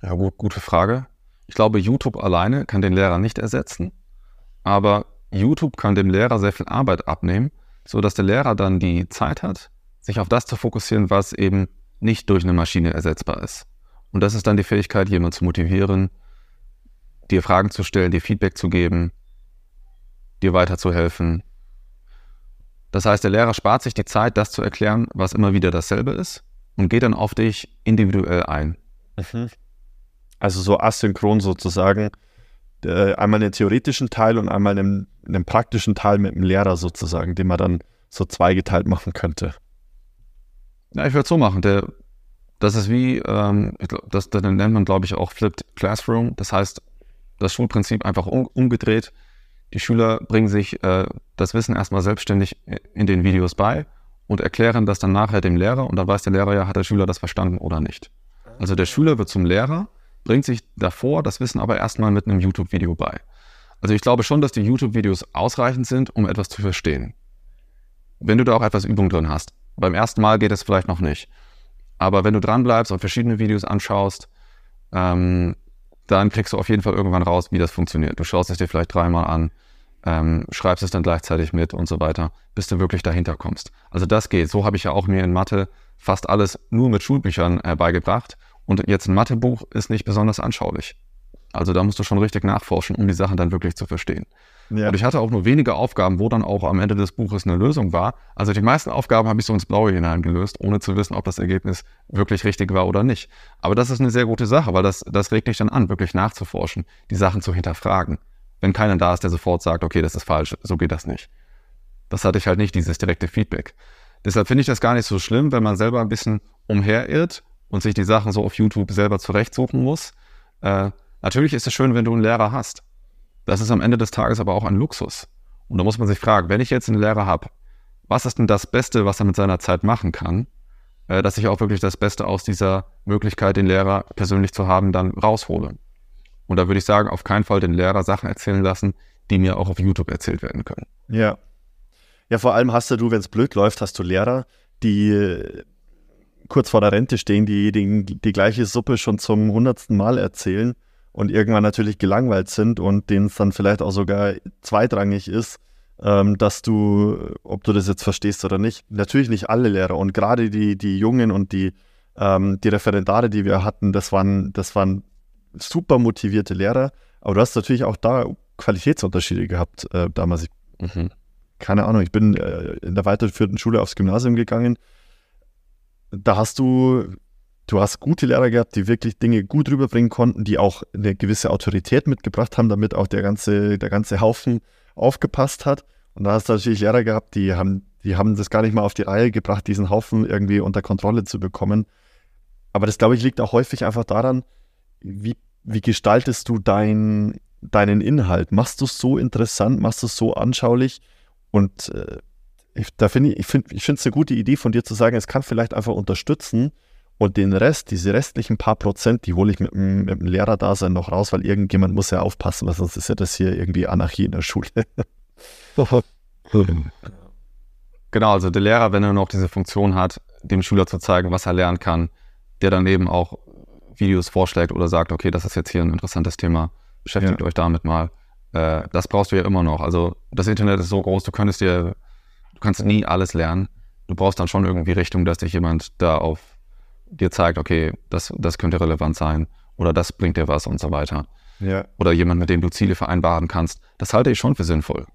Ja, gut, gute Frage. Ich glaube, YouTube alleine kann den Lehrer nicht ersetzen, aber YouTube kann dem Lehrer sehr viel Arbeit abnehmen, sodass der Lehrer dann die Zeit hat, sich auf das zu fokussieren, was eben nicht durch eine Maschine ersetzbar ist. Und das ist dann die Fähigkeit, jemanden zu motivieren, dir Fragen zu stellen, dir Feedback zu geben, dir weiterzuhelfen. Das heißt, der Lehrer spart sich die Zeit, das zu erklären, was immer wieder dasselbe ist und geht dann auf dich individuell ein. Mhm. Also so asynchron sozusagen. Äh, einmal einen theoretischen Teil und einmal einen, einen praktischen Teil mit dem Lehrer sozusagen, den man dann so zweigeteilt machen könnte. Ja, ich würde es so machen. Der das ist wie, ähm, das, das nennt man, glaube ich, auch Flipped Classroom. Das heißt, das Schulprinzip einfach um, umgedreht. Die Schüler bringen sich äh, das Wissen erstmal selbstständig in den Videos bei und erklären das dann nachher dem Lehrer und dann weiß der Lehrer ja, hat der Schüler das verstanden oder nicht. Also der Schüler wird zum Lehrer, bringt sich davor das Wissen aber erstmal mit einem YouTube-Video bei. Also ich glaube schon, dass die YouTube-Videos ausreichend sind, um etwas zu verstehen. Wenn du da auch etwas Übung drin hast. Beim ersten Mal geht es vielleicht noch nicht. Aber wenn du dran bleibst und verschiedene Videos anschaust, ähm, dann kriegst du auf jeden Fall irgendwann raus, wie das funktioniert. Du schaust es dir vielleicht dreimal an, ähm, schreibst es dann gleichzeitig mit und so weiter, bis du wirklich dahinter kommst. Also das geht. So habe ich ja auch mir in Mathe fast alles nur mit Schulbüchern äh, beigebracht. Und jetzt ein Mathebuch ist nicht besonders anschaulich. Also da musst du schon richtig nachforschen, um die Sachen dann wirklich zu verstehen. Ja. Und ich hatte auch nur wenige Aufgaben, wo dann auch am Ende des Buches eine Lösung war. Also die meisten Aufgaben habe ich so ins Blaue hineingelöst, ohne zu wissen, ob das Ergebnis wirklich richtig war oder nicht. Aber das ist eine sehr gute Sache, weil das, das regt dich dann an, wirklich nachzuforschen, die Sachen zu hinterfragen. Wenn keiner da ist, der sofort sagt, okay, das ist falsch, so geht das nicht. Das hatte ich halt nicht, dieses direkte Feedback. Deshalb finde ich das gar nicht so schlimm, wenn man selber ein bisschen umherirrt und sich die Sachen so auf YouTube selber zurechtsuchen muss. Äh, natürlich ist es schön, wenn du einen Lehrer hast. Das ist am Ende des Tages aber auch ein Luxus. Und da muss man sich fragen, wenn ich jetzt einen Lehrer habe, was ist denn das Beste, was er mit seiner Zeit machen kann, äh, dass ich auch wirklich das Beste aus dieser Möglichkeit, den Lehrer persönlich zu haben, dann raushole. Und da würde ich sagen, auf keinen Fall den Lehrer Sachen erzählen lassen, die mir auch auf YouTube erzählt werden können. Ja. Ja, vor allem hast du, wenn es blöd läuft, hast du Lehrer, die äh, kurz vor der Rente stehen, die die, die gleiche Suppe schon zum hundertsten Mal erzählen und irgendwann natürlich gelangweilt sind und denen es dann vielleicht auch sogar zweitrangig ist, ähm, dass du, ob du das jetzt verstehst oder nicht. Natürlich nicht alle Lehrer und gerade die, die Jungen und die, ähm, die Referendare, die wir hatten, das waren, das waren super motivierte Lehrer, aber du hast natürlich auch da Qualitätsunterschiede gehabt äh, damals. Ich, mhm. Keine Ahnung, ich bin äh, in der weiterführenden Schule aufs Gymnasium gegangen. Da hast du du hast gute Lehrer gehabt, die wirklich Dinge gut rüberbringen konnten, die auch eine gewisse Autorität mitgebracht haben, damit auch der ganze, der ganze Haufen aufgepasst hat. Und da hast du natürlich Lehrer gehabt, die haben, die haben das gar nicht mal auf die Reihe gebracht, diesen Haufen irgendwie unter Kontrolle zu bekommen. Aber das, glaube ich, liegt auch häufig einfach daran, wie, wie gestaltest du dein, deinen Inhalt? Machst du es so interessant, machst du es so anschaulich? Und äh, ich, da finde ich, ich finde es eine gute Idee von dir zu sagen, es kann vielleicht einfach unterstützen, und den Rest, diese restlichen paar Prozent, die hole ich mit, mit dem Lehrerdasein noch raus, weil irgendjemand muss ja aufpassen, weil sonst ist ja das hier irgendwie Anarchie in der Schule. genau, also der Lehrer, wenn er noch diese Funktion hat, dem Schüler zu zeigen, was er lernen kann, der dann eben auch Videos vorschlägt oder sagt, okay, das ist jetzt hier ein interessantes Thema, beschäftigt ja. euch damit mal. Äh, das brauchst du ja immer noch. Also das Internet ist so groß, du könntest dir, du kannst nie alles lernen. Du brauchst dann schon irgendwie Richtung, dass dich jemand da auf dir zeigt, okay, das, das könnte relevant sein oder das bringt dir was und so weiter. Ja. Oder jemand, mit dem du Ziele vereinbaren kannst. Das halte ich schon für sinnvoll.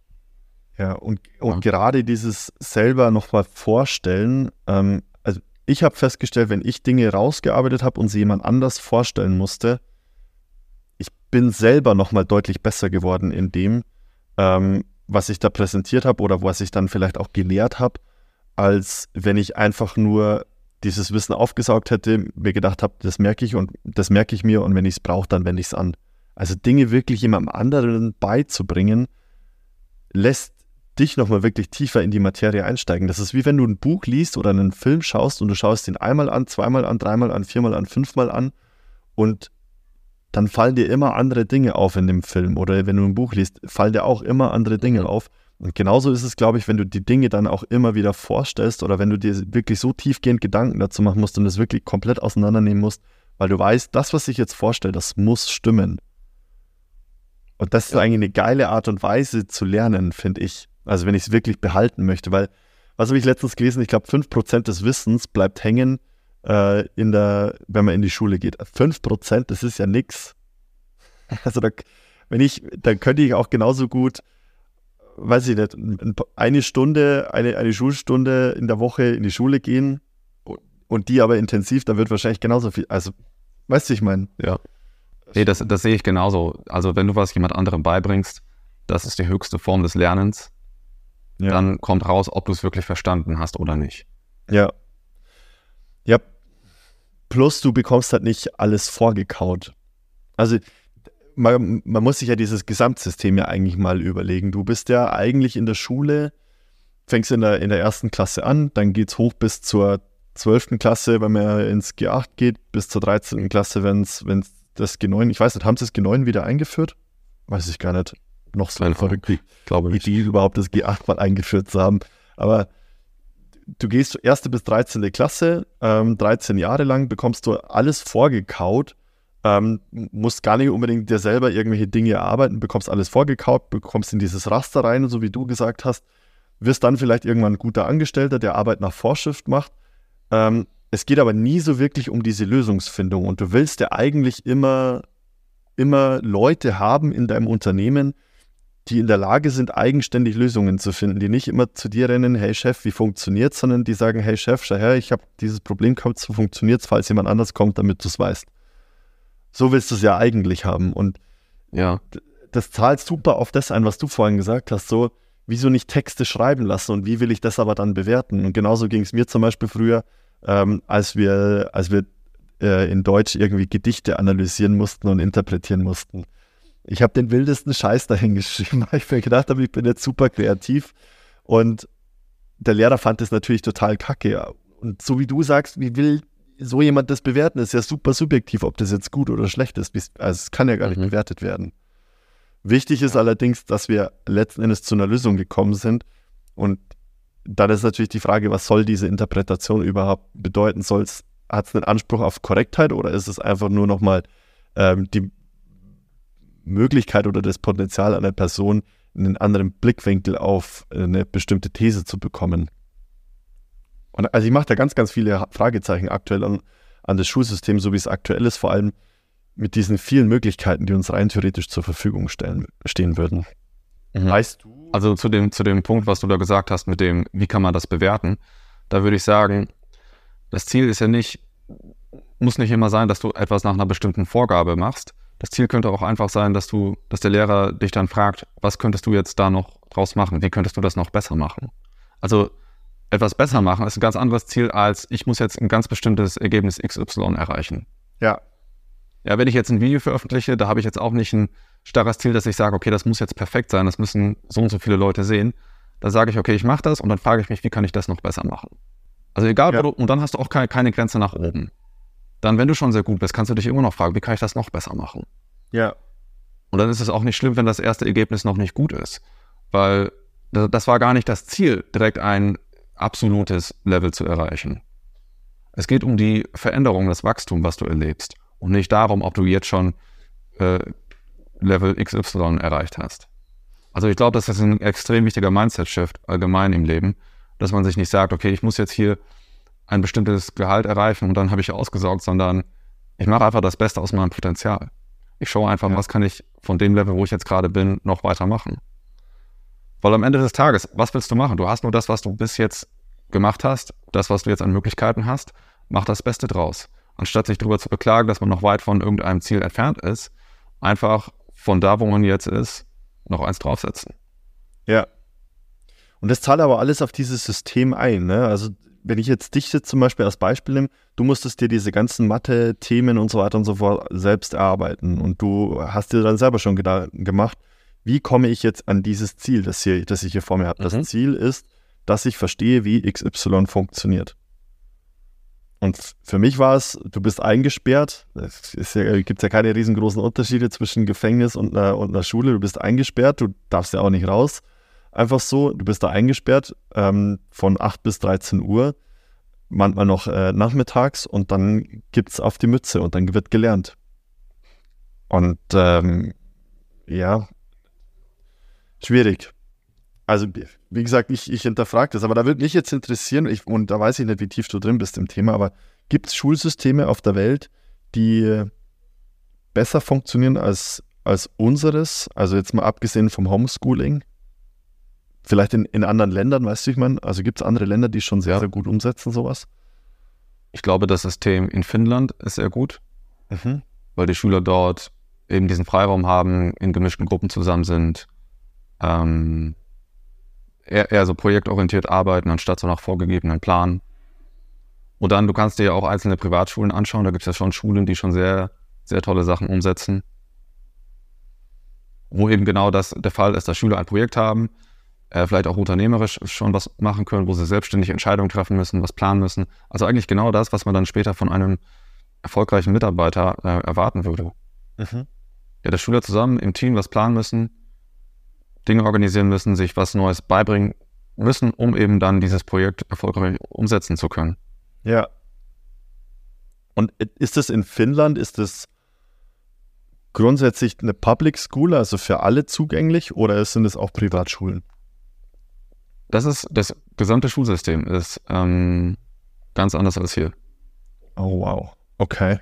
Ja, und, und ja. gerade dieses selber nochmal vorstellen, ähm, also ich habe festgestellt, wenn ich Dinge rausgearbeitet habe und sie jemand anders vorstellen musste, ich bin selber nochmal deutlich besser geworden in dem, ähm, was ich da präsentiert habe oder was ich dann vielleicht auch gelehrt habe, als wenn ich einfach nur dieses Wissen aufgesaugt hätte, mir gedacht habe, das merke ich und das merke ich mir und wenn ich es brauche, dann wende ich es an. Also Dinge wirklich jemandem anderen beizubringen, lässt dich nochmal wirklich tiefer in die Materie einsteigen. Das ist wie wenn du ein Buch liest oder einen Film schaust und du schaust ihn einmal an, zweimal an, dreimal an, viermal an, fünfmal an und dann fallen dir immer andere Dinge auf in dem Film oder wenn du ein Buch liest, fallen dir auch immer andere Dinge auf und genauso ist es, glaube ich, wenn du die Dinge dann auch immer wieder vorstellst oder wenn du dir wirklich so tiefgehend Gedanken dazu machen musst und das wirklich komplett auseinandernehmen musst, weil du weißt, das, was ich jetzt vorstelle, das muss stimmen. Und das ist eigentlich eine geile Art und Weise zu lernen, finde ich. Also wenn ich es wirklich behalten möchte, weil, was habe ich letztens gelesen? Ich glaube, 5% des Wissens bleibt hängen, äh, in der, wenn man in die Schule geht. 5%, das ist ja nichts. Also da, wenn ich, dann könnte ich auch genauso gut weiß ich nicht, eine Stunde, eine, eine Schulstunde in der Woche in die Schule gehen und die aber intensiv, da wird wahrscheinlich genauso viel, also, weißt du, ich meine. Ja. Nee, das, das sehe ich genauso. Also, wenn du was jemand anderem beibringst, das ist die höchste Form des Lernens, ja. dann kommt raus, ob du es wirklich verstanden hast oder nicht. Ja. Ja. Plus, du bekommst halt nicht alles vorgekaut. Also, man, man muss sich ja dieses Gesamtsystem ja eigentlich mal überlegen. Du bist ja eigentlich in der Schule, fängst in der, in der ersten Klasse an, dann geht es hoch bis zur 12. Klasse, wenn man ins G8 geht, bis zur 13. Klasse, wenn es das G9, ich weiß nicht, haben sie das G9 wieder eingeführt? Weiß ich gar nicht. Noch so eine verrückte glaube Idee, überhaupt das G8 mal eingeführt zu haben. Aber du gehst erste bis 13. Klasse, ähm, 13 Jahre lang, bekommst du alles vorgekaut, ähm, musst gar nicht unbedingt dir selber irgendwelche Dinge erarbeiten, bekommst alles vorgekaut, bekommst in dieses Raster rein, so wie du gesagt hast, wirst dann vielleicht irgendwann ein guter Angestellter, der Arbeit nach Vorschrift macht. Ähm, es geht aber nie so wirklich um diese Lösungsfindung und du willst ja eigentlich immer, immer Leute haben in deinem Unternehmen, die in der Lage sind, eigenständig Lösungen zu finden, die nicht immer zu dir rennen, hey Chef, wie funktioniert's, sondern die sagen, hey Chef, schau her, ich habe dieses Problem gehabt, so funktioniert's, falls jemand anders kommt, damit du es weißt. So willst du es ja eigentlich haben. Und ja. das zahlt super auf das ein, was du vorhin gesagt hast, so, wieso nicht Texte schreiben lassen und wie will ich das aber dann bewerten? Und genauso ging es mir zum Beispiel früher, ähm, als wir, als wir äh, in Deutsch irgendwie Gedichte analysieren mussten und interpretieren mussten. Ich habe den wildesten Scheiß dahin geschrieben, weil ich mir gedacht habe, ich bin jetzt super kreativ. Und der Lehrer fand das natürlich total kacke. Und so wie du sagst, wie will so jemand das bewerten? Ist ja super subjektiv, ob das jetzt gut oder schlecht ist. Also es kann ja gar nicht mhm. bewertet werden. Wichtig ist allerdings, dass wir letzten Endes zu einer Lösung gekommen sind. Und dann ist natürlich die Frage, was soll diese Interpretation überhaupt bedeuten? Soll es, hat es einen Anspruch auf Korrektheit oder ist es einfach nur nochmal ähm, die Möglichkeit oder das Potenzial einer Person, einen anderen Blickwinkel auf eine bestimmte These zu bekommen? Und also ich mache da ganz, ganz viele Fragezeichen aktuell an, an das Schulsystem, so wie es aktuell ist, vor allem mit diesen vielen Möglichkeiten, die uns rein theoretisch zur Verfügung stellen, stehen würden. Mhm. Weißt du? Also zu dem, zu dem Punkt, was du da gesagt hast, mit dem, wie kann man das bewerten, da würde ich sagen, das Ziel ist ja nicht, muss nicht immer sein, dass du etwas nach einer bestimmten Vorgabe machst. Das Ziel könnte auch einfach sein, dass du, dass der Lehrer dich dann fragt, was könntest du jetzt da noch draus machen? Wie könntest du das noch besser machen? Also etwas besser machen ist ein ganz anderes Ziel als ich muss jetzt ein ganz bestimmtes Ergebnis XY erreichen. Ja, ja, wenn ich jetzt ein Video veröffentliche, da habe ich jetzt auch nicht ein starres Ziel, dass ich sage, okay, das muss jetzt perfekt sein, das müssen so und so viele Leute sehen. Da sage ich, okay, ich mache das und dann frage ich mich, wie kann ich das noch besser machen? Also egal, ja. du, und dann hast du auch keine, keine Grenze nach oben. Dann, wenn du schon sehr gut bist, kannst du dich immer noch fragen, wie kann ich das noch besser machen? Ja. Und dann ist es auch nicht schlimm, wenn das erste Ergebnis noch nicht gut ist. Weil das war gar nicht das Ziel, direkt ein absolutes Level zu erreichen. Es geht um die Veränderung, das Wachstum, was du erlebst und nicht darum, ob du jetzt schon äh, Level XY erreicht hast. Also ich glaube, das ist ein extrem wichtiger Mindset-Shift allgemein im Leben, dass man sich nicht sagt, okay, ich muss jetzt hier ein bestimmtes Gehalt erreichen und dann habe ich ausgesorgt, sondern ich mache einfach das Beste aus meinem Potenzial. Ich schaue einfach, ja. was kann ich von dem Level, wo ich jetzt gerade bin, noch weitermachen. Weil am Ende des Tages, was willst du machen? Du hast nur das, was du bis jetzt gemacht hast, das, was du jetzt an Möglichkeiten hast, mach das Beste draus anstatt sich darüber zu beklagen, dass man noch weit von irgendeinem Ziel entfernt ist, einfach von da, wo man jetzt ist, noch eins draufsetzen. Ja. Und das zahlt aber alles auf dieses System ein. Ne? Also wenn ich jetzt dich jetzt zum Beispiel als Beispiel nehme, du musstest dir diese ganzen Mathe-Themen und so weiter und so fort selbst erarbeiten und du hast dir dann selber schon Gedanken gemacht, wie komme ich jetzt an dieses Ziel, das, hier, das ich hier vor mir habe. Das mhm. Ziel ist, dass ich verstehe, wie XY funktioniert. Und für mich war es, du bist eingesperrt. Es ja, gibt ja keine riesengroßen Unterschiede zwischen Gefängnis und einer, und einer, Schule. Du bist eingesperrt, du darfst ja auch nicht raus. Einfach so, du bist da eingesperrt ähm, von 8 bis 13 Uhr, manchmal noch äh, nachmittags und dann gibt es auf die Mütze und dann wird gelernt. Und ähm, ja, schwierig. Also, wie gesagt, ich, ich hinterfrage das, aber da würde mich jetzt interessieren, ich, und da weiß ich nicht, wie tief du drin bist im Thema, aber gibt es Schulsysteme auf der Welt, die besser funktionieren als, als unseres? Also jetzt mal abgesehen vom Homeschooling? Vielleicht in, in anderen Ländern, weißt du, ich meine, also gibt es andere Länder, die schon sehr, sehr gut umsetzen, sowas? Ich glaube, das System in Finnland ist sehr gut, mhm. weil die Schüler dort eben diesen Freiraum haben, in gemischten Gruppen zusammen sind. Ähm, eher, eher so projektorientiert arbeiten, anstatt so nach vorgegebenen Plan. Und dann, du kannst dir ja auch einzelne Privatschulen anschauen. Da gibt es ja schon Schulen, die schon sehr, sehr tolle Sachen umsetzen. wo eben genau das der Fall ist, dass Schüler ein Projekt haben, äh, vielleicht auch unternehmerisch schon was machen können, wo sie selbstständig Entscheidungen treffen müssen, was planen müssen. Also eigentlich genau das, was man dann später von einem erfolgreichen Mitarbeiter äh, erwarten würde. Mhm. Ja, dass Schüler zusammen im Team was planen müssen, Dinge organisieren müssen, sich was Neues beibringen müssen, um eben dann dieses Projekt erfolgreich umsetzen zu können. Ja. Und ist das in Finnland, ist das grundsätzlich eine Public School, also für alle zugänglich, oder sind es auch Privatschulen? Das ist das gesamte Schulsystem ist ähm, ganz anders als hier. Oh wow, okay.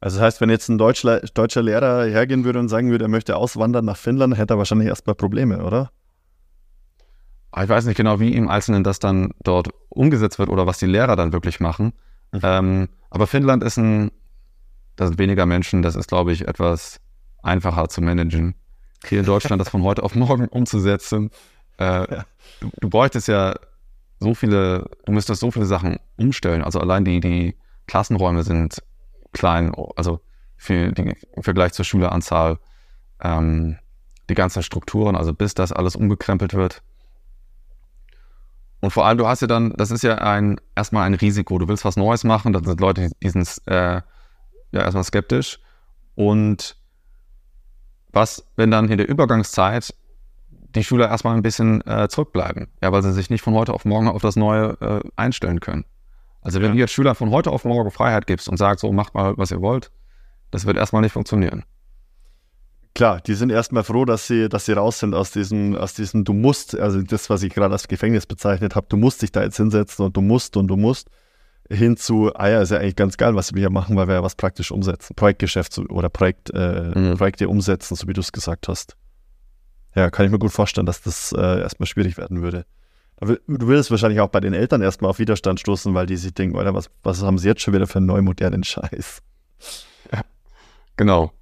Also das heißt, wenn jetzt ein Deutschler, deutscher Lehrer hergehen würde und sagen würde, er möchte auswandern nach Finnland, hätte er wahrscheinlich erstmal Probleme, oder? Ah, ich weiß nicht genau, wie im Einzelnen das dann dort umgesetzt wird oder was die Lehrer dann wirklich machen. Mhm. Ähm, aber Finnland ist ein, da sind weniger Menschen, das ist, glaube ich, etwas einfacher zu managen. Hier in Deutschland das von heute auf morgen umzusetzen, äh, ja. du, du bräuchtest ja so viele, du müsstest so viele Sachen umstellen. Also allein die, die Klassenräume sind klein, also für die, im Vergleich zur Schüleranzahl, ähm, die ganzen Strukturen, also bis das alles umgekrempelt wird. Und vor allem, du hast ja dann, das ist ja ein erstmal ein Risiko. Du willst was Neues machen, dann sind Leute, die sind äh, ja erstmal skeptisch. Und was, wenn dann in der Übergangszeit die Schüler erstmal ein bisschen äh, zurückbleiben, ja, weil sie sich nicht von heute auf morgen auf das Neue äh, einstellen können. Also wenn ja. du jetzt Schülern von heute auf morgen Freiheit gibst und sagst, so macht mal, was ihr wollt, das wird erstmal nicht funktionieren. Klar, die sind erstmal froh, dass sie, dass sie raus sind aus diesem, aus diesem Du musst, also das, was ich gerade als Gefängnis bezeichnet habe, du musst dich da jetzt hinsetzen und du musst und du musst, hin zu, ah ja, ist ja eigentlich ganz geil, was wir hier machen, weil wir ja was praktisch umsetzen. Projektgeschäft oder Projekt, äh, mhm. Projekte umsetzen, so wie du es gesagt hast. Ja, kann ich mir gut vorstellen, dass das äh, erstmal schwierig werden würde. Du würdest wahrscheinlich auch bei den Eltern erstmal auf Widerstand stoßen, weil die sich denken, oder was, was haben sie jetzt schon wieder für einen neumodernen Scheiß? Ja, genau.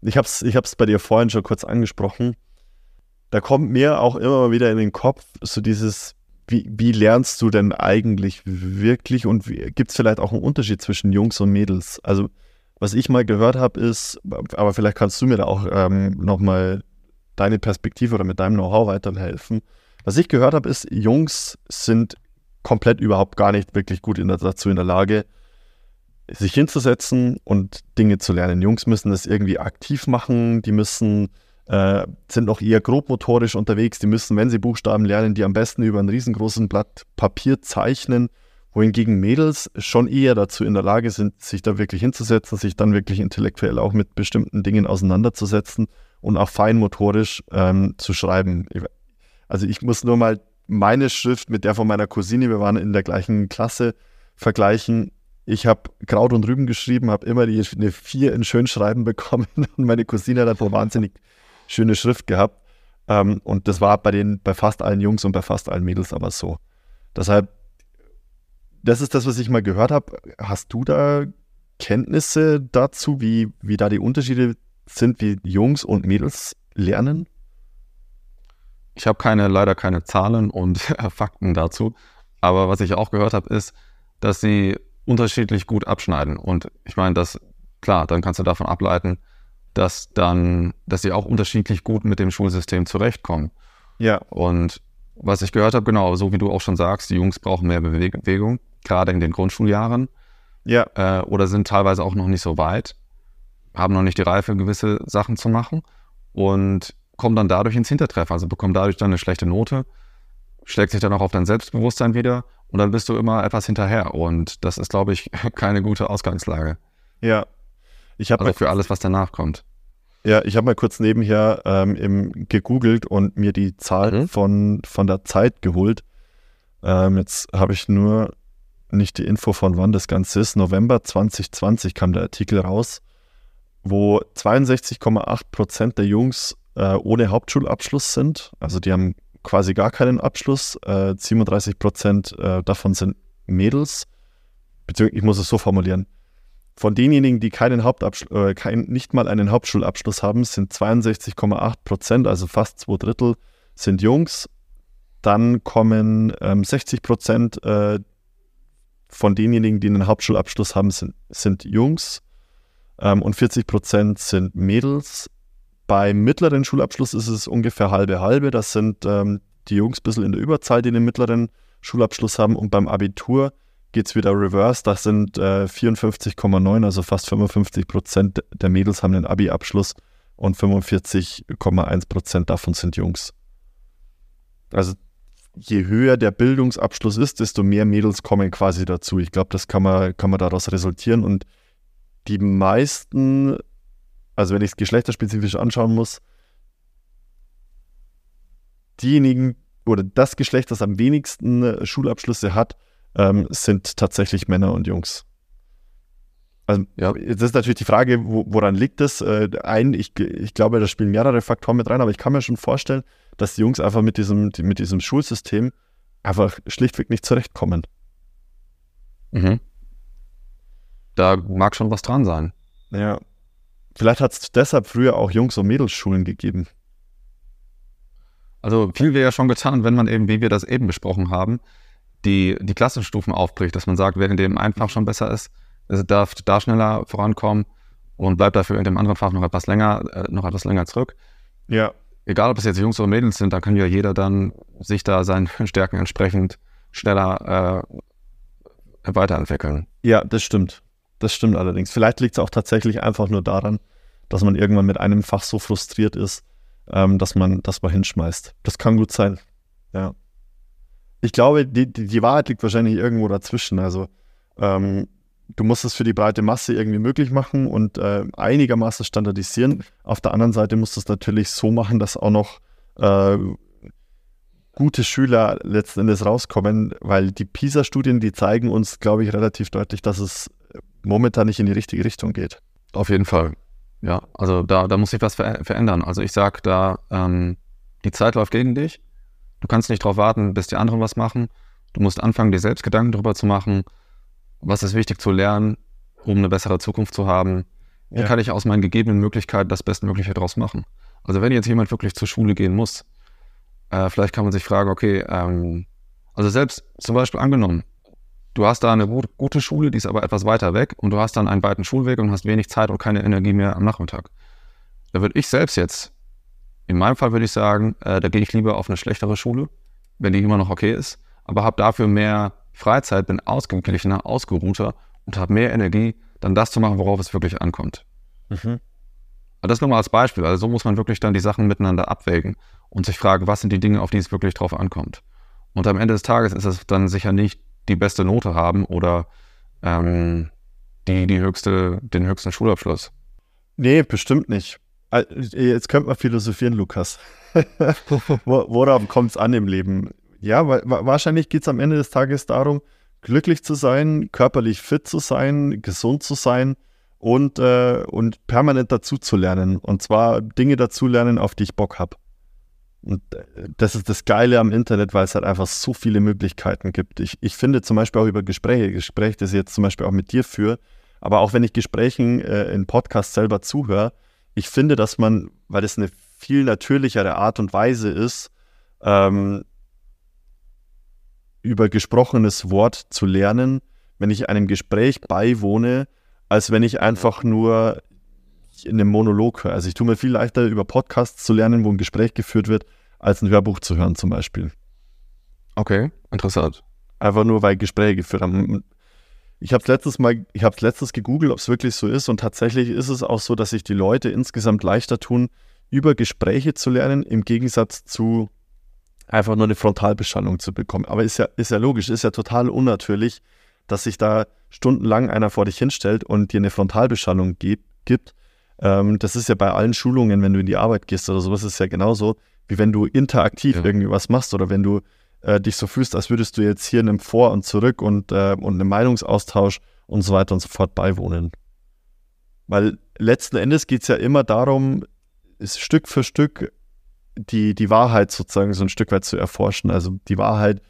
Ich habe es ich hab's bei dir vorhin schon kurz angesprochen. Da kommt mir auch immer mal wieder in den Kopf so dieses, wie, wie lernst du denn eigentlich wirklich und gibt es vielleicht auch einen Unterschied zwischen Jungs und Mädels? Also, was ich mal gehört habe, ist, aber vielleicht kannst du mir da auch ähm, nochmal deine Perspektive oder mit deinem Know-how weiterhelfen. Was ich gehört habe, ist, Jungs sind komplett überhaupt gar nicht wirklich gut in der, dazu in der Lage, sich hinzusetzen und Dinge zu lernen. Jungs müssen das irgendwie aktiv machen, die müssen, äh, sind noch eher grobmotorisch unterwegs, die müssen, wenn sie Buchstaben lernen, die am besten über ein riesengroßes Blatt Papier zeichnen, wohingegen Mädels schon eher dazu in der Lage sind, sich da wirklich hinzusetzen, sich dann wirklich intellektuell auch mit bestimmten Dingen auseinanderzusetzen und auch feinmotorisch ähm, zu schreiben. Also ich muss nur mal meine Schrift mit der von meiner Cousine, wir waren in der gleichen Klasse, vergleichen. Ich habe Kraut und Rüben geschrieben, habe immer die, eine 4 in Schönschreiben bekommen und meine Cousine hat eine wahnsinnig schöne Schrift gehabt. Ähm, und das war bei, den, bei fast allen Jungs und bei fast allen Mädels aber so. Deshalb, das ist das, was ich mal gehört habe. Hast du da Kenntnisse dazu, wie, wie da die Unterschiede sind, wie Jungs und Mädels lernen? Ich habe keine, leider keine Zahlen und Fakten dazu. Aber was ich auch gehört habe, ist, dass sie unterschiedlich gut abschneiden. Und ich meine, das, klar, dann kannst du davon ableiten, dass dann, dass sie auch unterschiedlich gut mit dem Schulsystem zurechtkommen. Ja. Und was ich gehört habe, genau, so wie du auch schon sagst, die Jungs brauchen mehr Bewegung, gerade in den Grundschuljahren. Ja. Äh, oder sind teilweise auch noch nicht so weit haben noch nicht die Reife, gewisse Sachen zu machen und kommen dann dadurch ins Hintertreffen, also bekommen dadurch dann eine schlechte Note, schlägt sich dann auch auf dein Selbstbewusstsein wieder und dann bist du immer etwas hinterher und das ist, glaube ich, keine gute Ausgangslage. Ja. Ich also für alles, was danach kommt. Ja, ich habe mal kurz nebenher ähm, im, gegoogelt und mir die Zahl mhm. von, von der Zeit geholt. Ähm, jetzt habe ich nur nicht die Info von wann das Ganze ist. November 2020 kam der Artikel raus wo 62,8 Prozent der Jungs äh, ohne Hauptschulabschluss sind. Also die haben quasi gar keinen Abschluss. Äh, 37 Prozent äh, davon sind Mädels. Beziehungsweise, ich muss es so formulieren. Von denjenigen, die keinen Hauptabschluss, äh, kein, nicht mal einen Hauptschulabschluss haben, sind 62,8 Prozent, also fast zwei Drittel, sind Jungs. Dann kommen ähm, 60 Prozent äh, von denjenigen, die einen Hauptschulabschluss haben, sind, sind Jungs ähm, und 40 Prozent sind Mädels. Beim mittleren Schulabschluss ist es ungefähr halbe halbe. Das sind ähm, die Jungs ein bisschen in der Überzahl, die den mittleren Schulabschluss haben. Und beim Abitur geht es wieder reverse. Das sind äh, 54,9, also fast 55 Prozent der Mädels haben einen Abi-Abschluss und 45,1 Prozent davon sind Jungs. Also je höher der Bildungsabschluss ist, desto mehr Mädels kommen quasi dazu. Ich glaube, das kann man, kann man daraus resultieren. Und die meisten, also wenn ich es geschlechterspezifisch anschauen muss, diejenigen oder das Geschlecht, das am wenigsten äh, Schulabschlüsse hat, ähm, sind tatsächlich Männer und Jungs. Also, ja. das ist natürlich die Frage, wo, woran liegt das? Äh, ein, ich, ich glaube, da spielen mehrere Faktoren mit rein, aber ich kann mir schon vorstellen, dass die Jungs einfach mit diesem, mit diesem Schulsystem einfach schlichtweg nicht zurechtkommen. Mhm. Da mag schon was dran sein. Ja. Vielleicht hat es deshalb früher auch Jungs- und Mädelsschulen gegeben. Also viel wäre ja schon getan, wenn man eben, wie wir das eben besprochen haben, die, die Klassenstufen aufbricht, dass man sagt, wer in dem einen Fach schon besser ist, darf da schneller vorankommen und bleibt dafür in dem anderen Fach noch etwas länger, äh, noch etwas länger zurück. Ja. Egal, ob es jetzt Jungs oder Mädels sind, da kann ja jeder dann sich da seinen Stärken entsprechend schneller äh, weiterentwickeln. Ja, das stimmt. Das stimmt allerdings. Vielleicht liegt es auch tatsächlich einfach nur daran, dass man irgendwann mit einem Fach so frustriert ist, ähm, dass man das mal hinschmeißt. Das kann gut sein. Ja. Ich glaube, die, die, die Wahrheit liegt wahrscheinlich irgendwo dazwischen. Also ähm, du musst es für die breite Masse irgendwie möglich machen und äh, einigermaßen standardisieren. Auf der anderen Seite musst du es natürlich so machen, dass auch noch äh, gute Schüler letzten Endes rauskommen, weil die PISA-Studien, die zeigen uns, glaube ich, relativ deutlich, dass es momentan nicht in die richtige Richtung geht. Auf jeden Fall. Ja, also da, da muss sich was ver verändern. Also ich sage da, ähm, die Zeit läuft gegen dich. Du kannst nicht darauf warten, bis die anderen was machen. Du musst anfangen, dir selbst Gedanken darüber zu machen, was ist wichtig zu lernen, um eine bessere Zukunft zu haben. Wie ja. kann ich aus meinen gegebenen Möglichkeiten das Bestmögliche daraus machen? Also wenn jetzt jemand wirklich zur Schule gehen muss, äh, vielleicht kann man sich fragen, okay, ähm, also selbst zum Beispiel angenommen, du hast da eine gut, gute Schule, die ist aber etwas weiter weg und du hast dann einen weiten Schulweg und hast wenig Zeit und keine Energie mehr am Nachmittag. Da würde ich selbst jetzt, in meinem Fall würde ich sagen, äh, da gehe ich lieber auf eine schlechtere Schule, wenn die immer noch okay ist, aber habe dafür mehr Freizeit, bin ausgeglichener, ausgeruhter und habe mehr Energie, dann das zu machen, worauf es wirklich ankommt. Mhm. Aber das nur mal als Beispiel. Also so muss man wirklich dann die Sachen miteinander abwägen und sich fragen, was sind die Dinge, auf die es wirklich drauf ankommt. Und am Ende des Tages ist es dann sicher nicht die beste Note haben oder ähm, die, die höchste, den höchsten Schulabschluss. Nee, bestimmt nicht. Jetzt könnte man philosophieren, Lukas. Worauf kommt es an im Leben? Ja, wahrscheinlich geht es am Ende des Tages darum, glücklich zu sein, körperlich fit zu sein, gesund zu sein und, äh, und permanent dazu zu lernen. Und zwar Dinge dazu lernen, auf die ich Bock habe. Und äh, das ist das Geile am Internet, weil es halt einfach so viele Möglichkeiten gibt. Ich, ich finde zum Beispiel auch über Gespräche, Gespräche, das ich jetzt zum Beispiel auch mit dir führe, aber auch wenn ich Gesprächen äh, in Podcasts selber zuhöre, ich finde, dass man, weil das eine viel natürlichere Art und Weise ist, ähm, über gesprochenes Wort zu lernen, wenn ich einem Gespräch beiwohne, als wenn ich einfach nur in einem Monolog höre. Also ich tue mir viel leichter, über Podcasts zu lernen, wo ein Gespräch geführt wird, als ein Hörbuch zu hören zum Beispiel. Okay, interessant. Einfach nur, weil Gespräche geführt haben. Ich habe es letztes Mal, ich habe es letztes gegoogelt, ob es wirklich so ist und tatsächlich ist es auch so, dass sich die Leute insgesamt leichter tun, über Gespräche zu lernen, im Gegensatz zu einfach nur eine Frontalbeschallung zu bekommen. Aber ist ja, ist ja logisch, ist ja total unnatürlich, dass sich da stundenlang einer vor dich hinstellt und dir eine Frontalbeschallung gibt. Ähm, das ist ja bei allen Schulungen, wenn du in die Arbeit gehst oder sowas, ist ja genauso, wie wenn du interaktiv ja. irgendwie was machst oder wenn du äh, dich so fühlst, als würdest du jetzt hier einem Vor und Zurück und, äh, und einem Meinungsaustausch und so weiter und so fort beiwohnen. Weil letzten Endes geht es ja immer darum, Stück für Stück die, die Wahrheit sozusagen so ein Stück weit zu erforschen. Also die Wahrheit,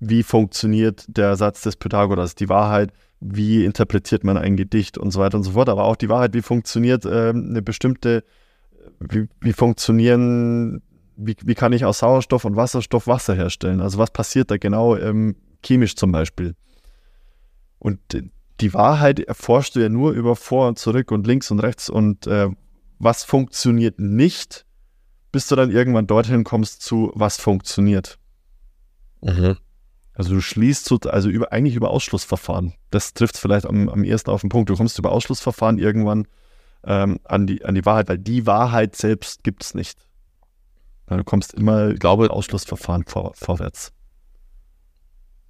wie funktioniert der Satz des Pythagoras, die Wahrheit, wie interpretiert man ein Gedicht und so weiter und so fort, aber auch die Wahrheit, wie funktioniert äh, eine bestimmte, wie, wie funktionieren, wie, wie kann ich aus Sauerstoff und Wasserstoff Wasser herstellen? Also was passiert da genau ähm, chemisch zum Beispiel? Und die Wahrheit erforschst du ja nur über vor und zurück und links und rechts und äh, was funktioniert nicht, bis du dann irgendwann dorthin kommst zu, was funktioniert. Mhm. Also du schließt so, also über, eigentlich über Ausschlussverfahren. Das trifft vielleicht am, am ehesten auf den Punkt. Du kommst über Ausschlussverfahren irgendwann ähm, an, die, an die Wahrheit, weil die Wahrheit selbst gibt es nicht. Ja, du kommst immer, ich glaube, Ausschlussverfahren vor, vorwärts.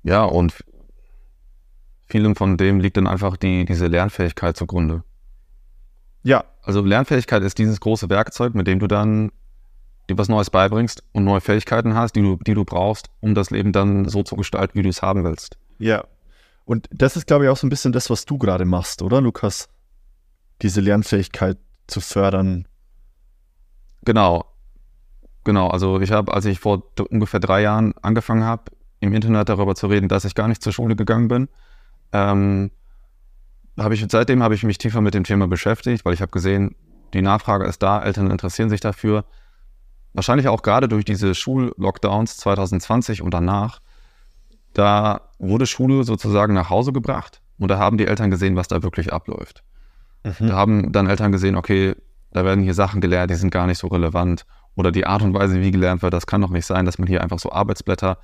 Ja, und vielem von dem liegt dann einfach die, diese Lernfähigkeit zugrunde. Ja. Also Lernfähigkeit ist dieses große Werkzeug, mit dem du dann dir was Neues beibringst und neue Fähigkeiten hast, die du, die du brauchst, um das Leben dann so zu gestalten, wie du es haben willst. Ja. Und das ist, glaube ich, auch so ein bisschen das, was du gerade machst, oder, Lukas? Diese Lernfähigkeit zu fördern. Genau. Genau. Also ich habe, als ich vor ungefähr drei Jahren angefangen habe, im Internet darüber zu reden, dass ich gar nicht zur Schule gegangen bin, ähm, habe ich seitdem habe ich mich tiefer mit dem Thema beschäftigt, weil ich habe gesehen, die Nachfrage ist da, Eltern interessieren sich dafür. Wahrscheinlich auch gerade durch diese Schullockdowns 2020 und danach, da wurde Schule sozusagen nach Hause gebracht und da haben die Eltern gesehen, was da wirklich abläuft. Mhm. Da haben dann Eltern gesehen, okay, da werden hier Sachen gelehrt, die sind gar nicht so relevant. Oder die Art und Weise, wie gelernt wird, das kann doch nicht sein, dass man hier einfach so Arbeitsblätter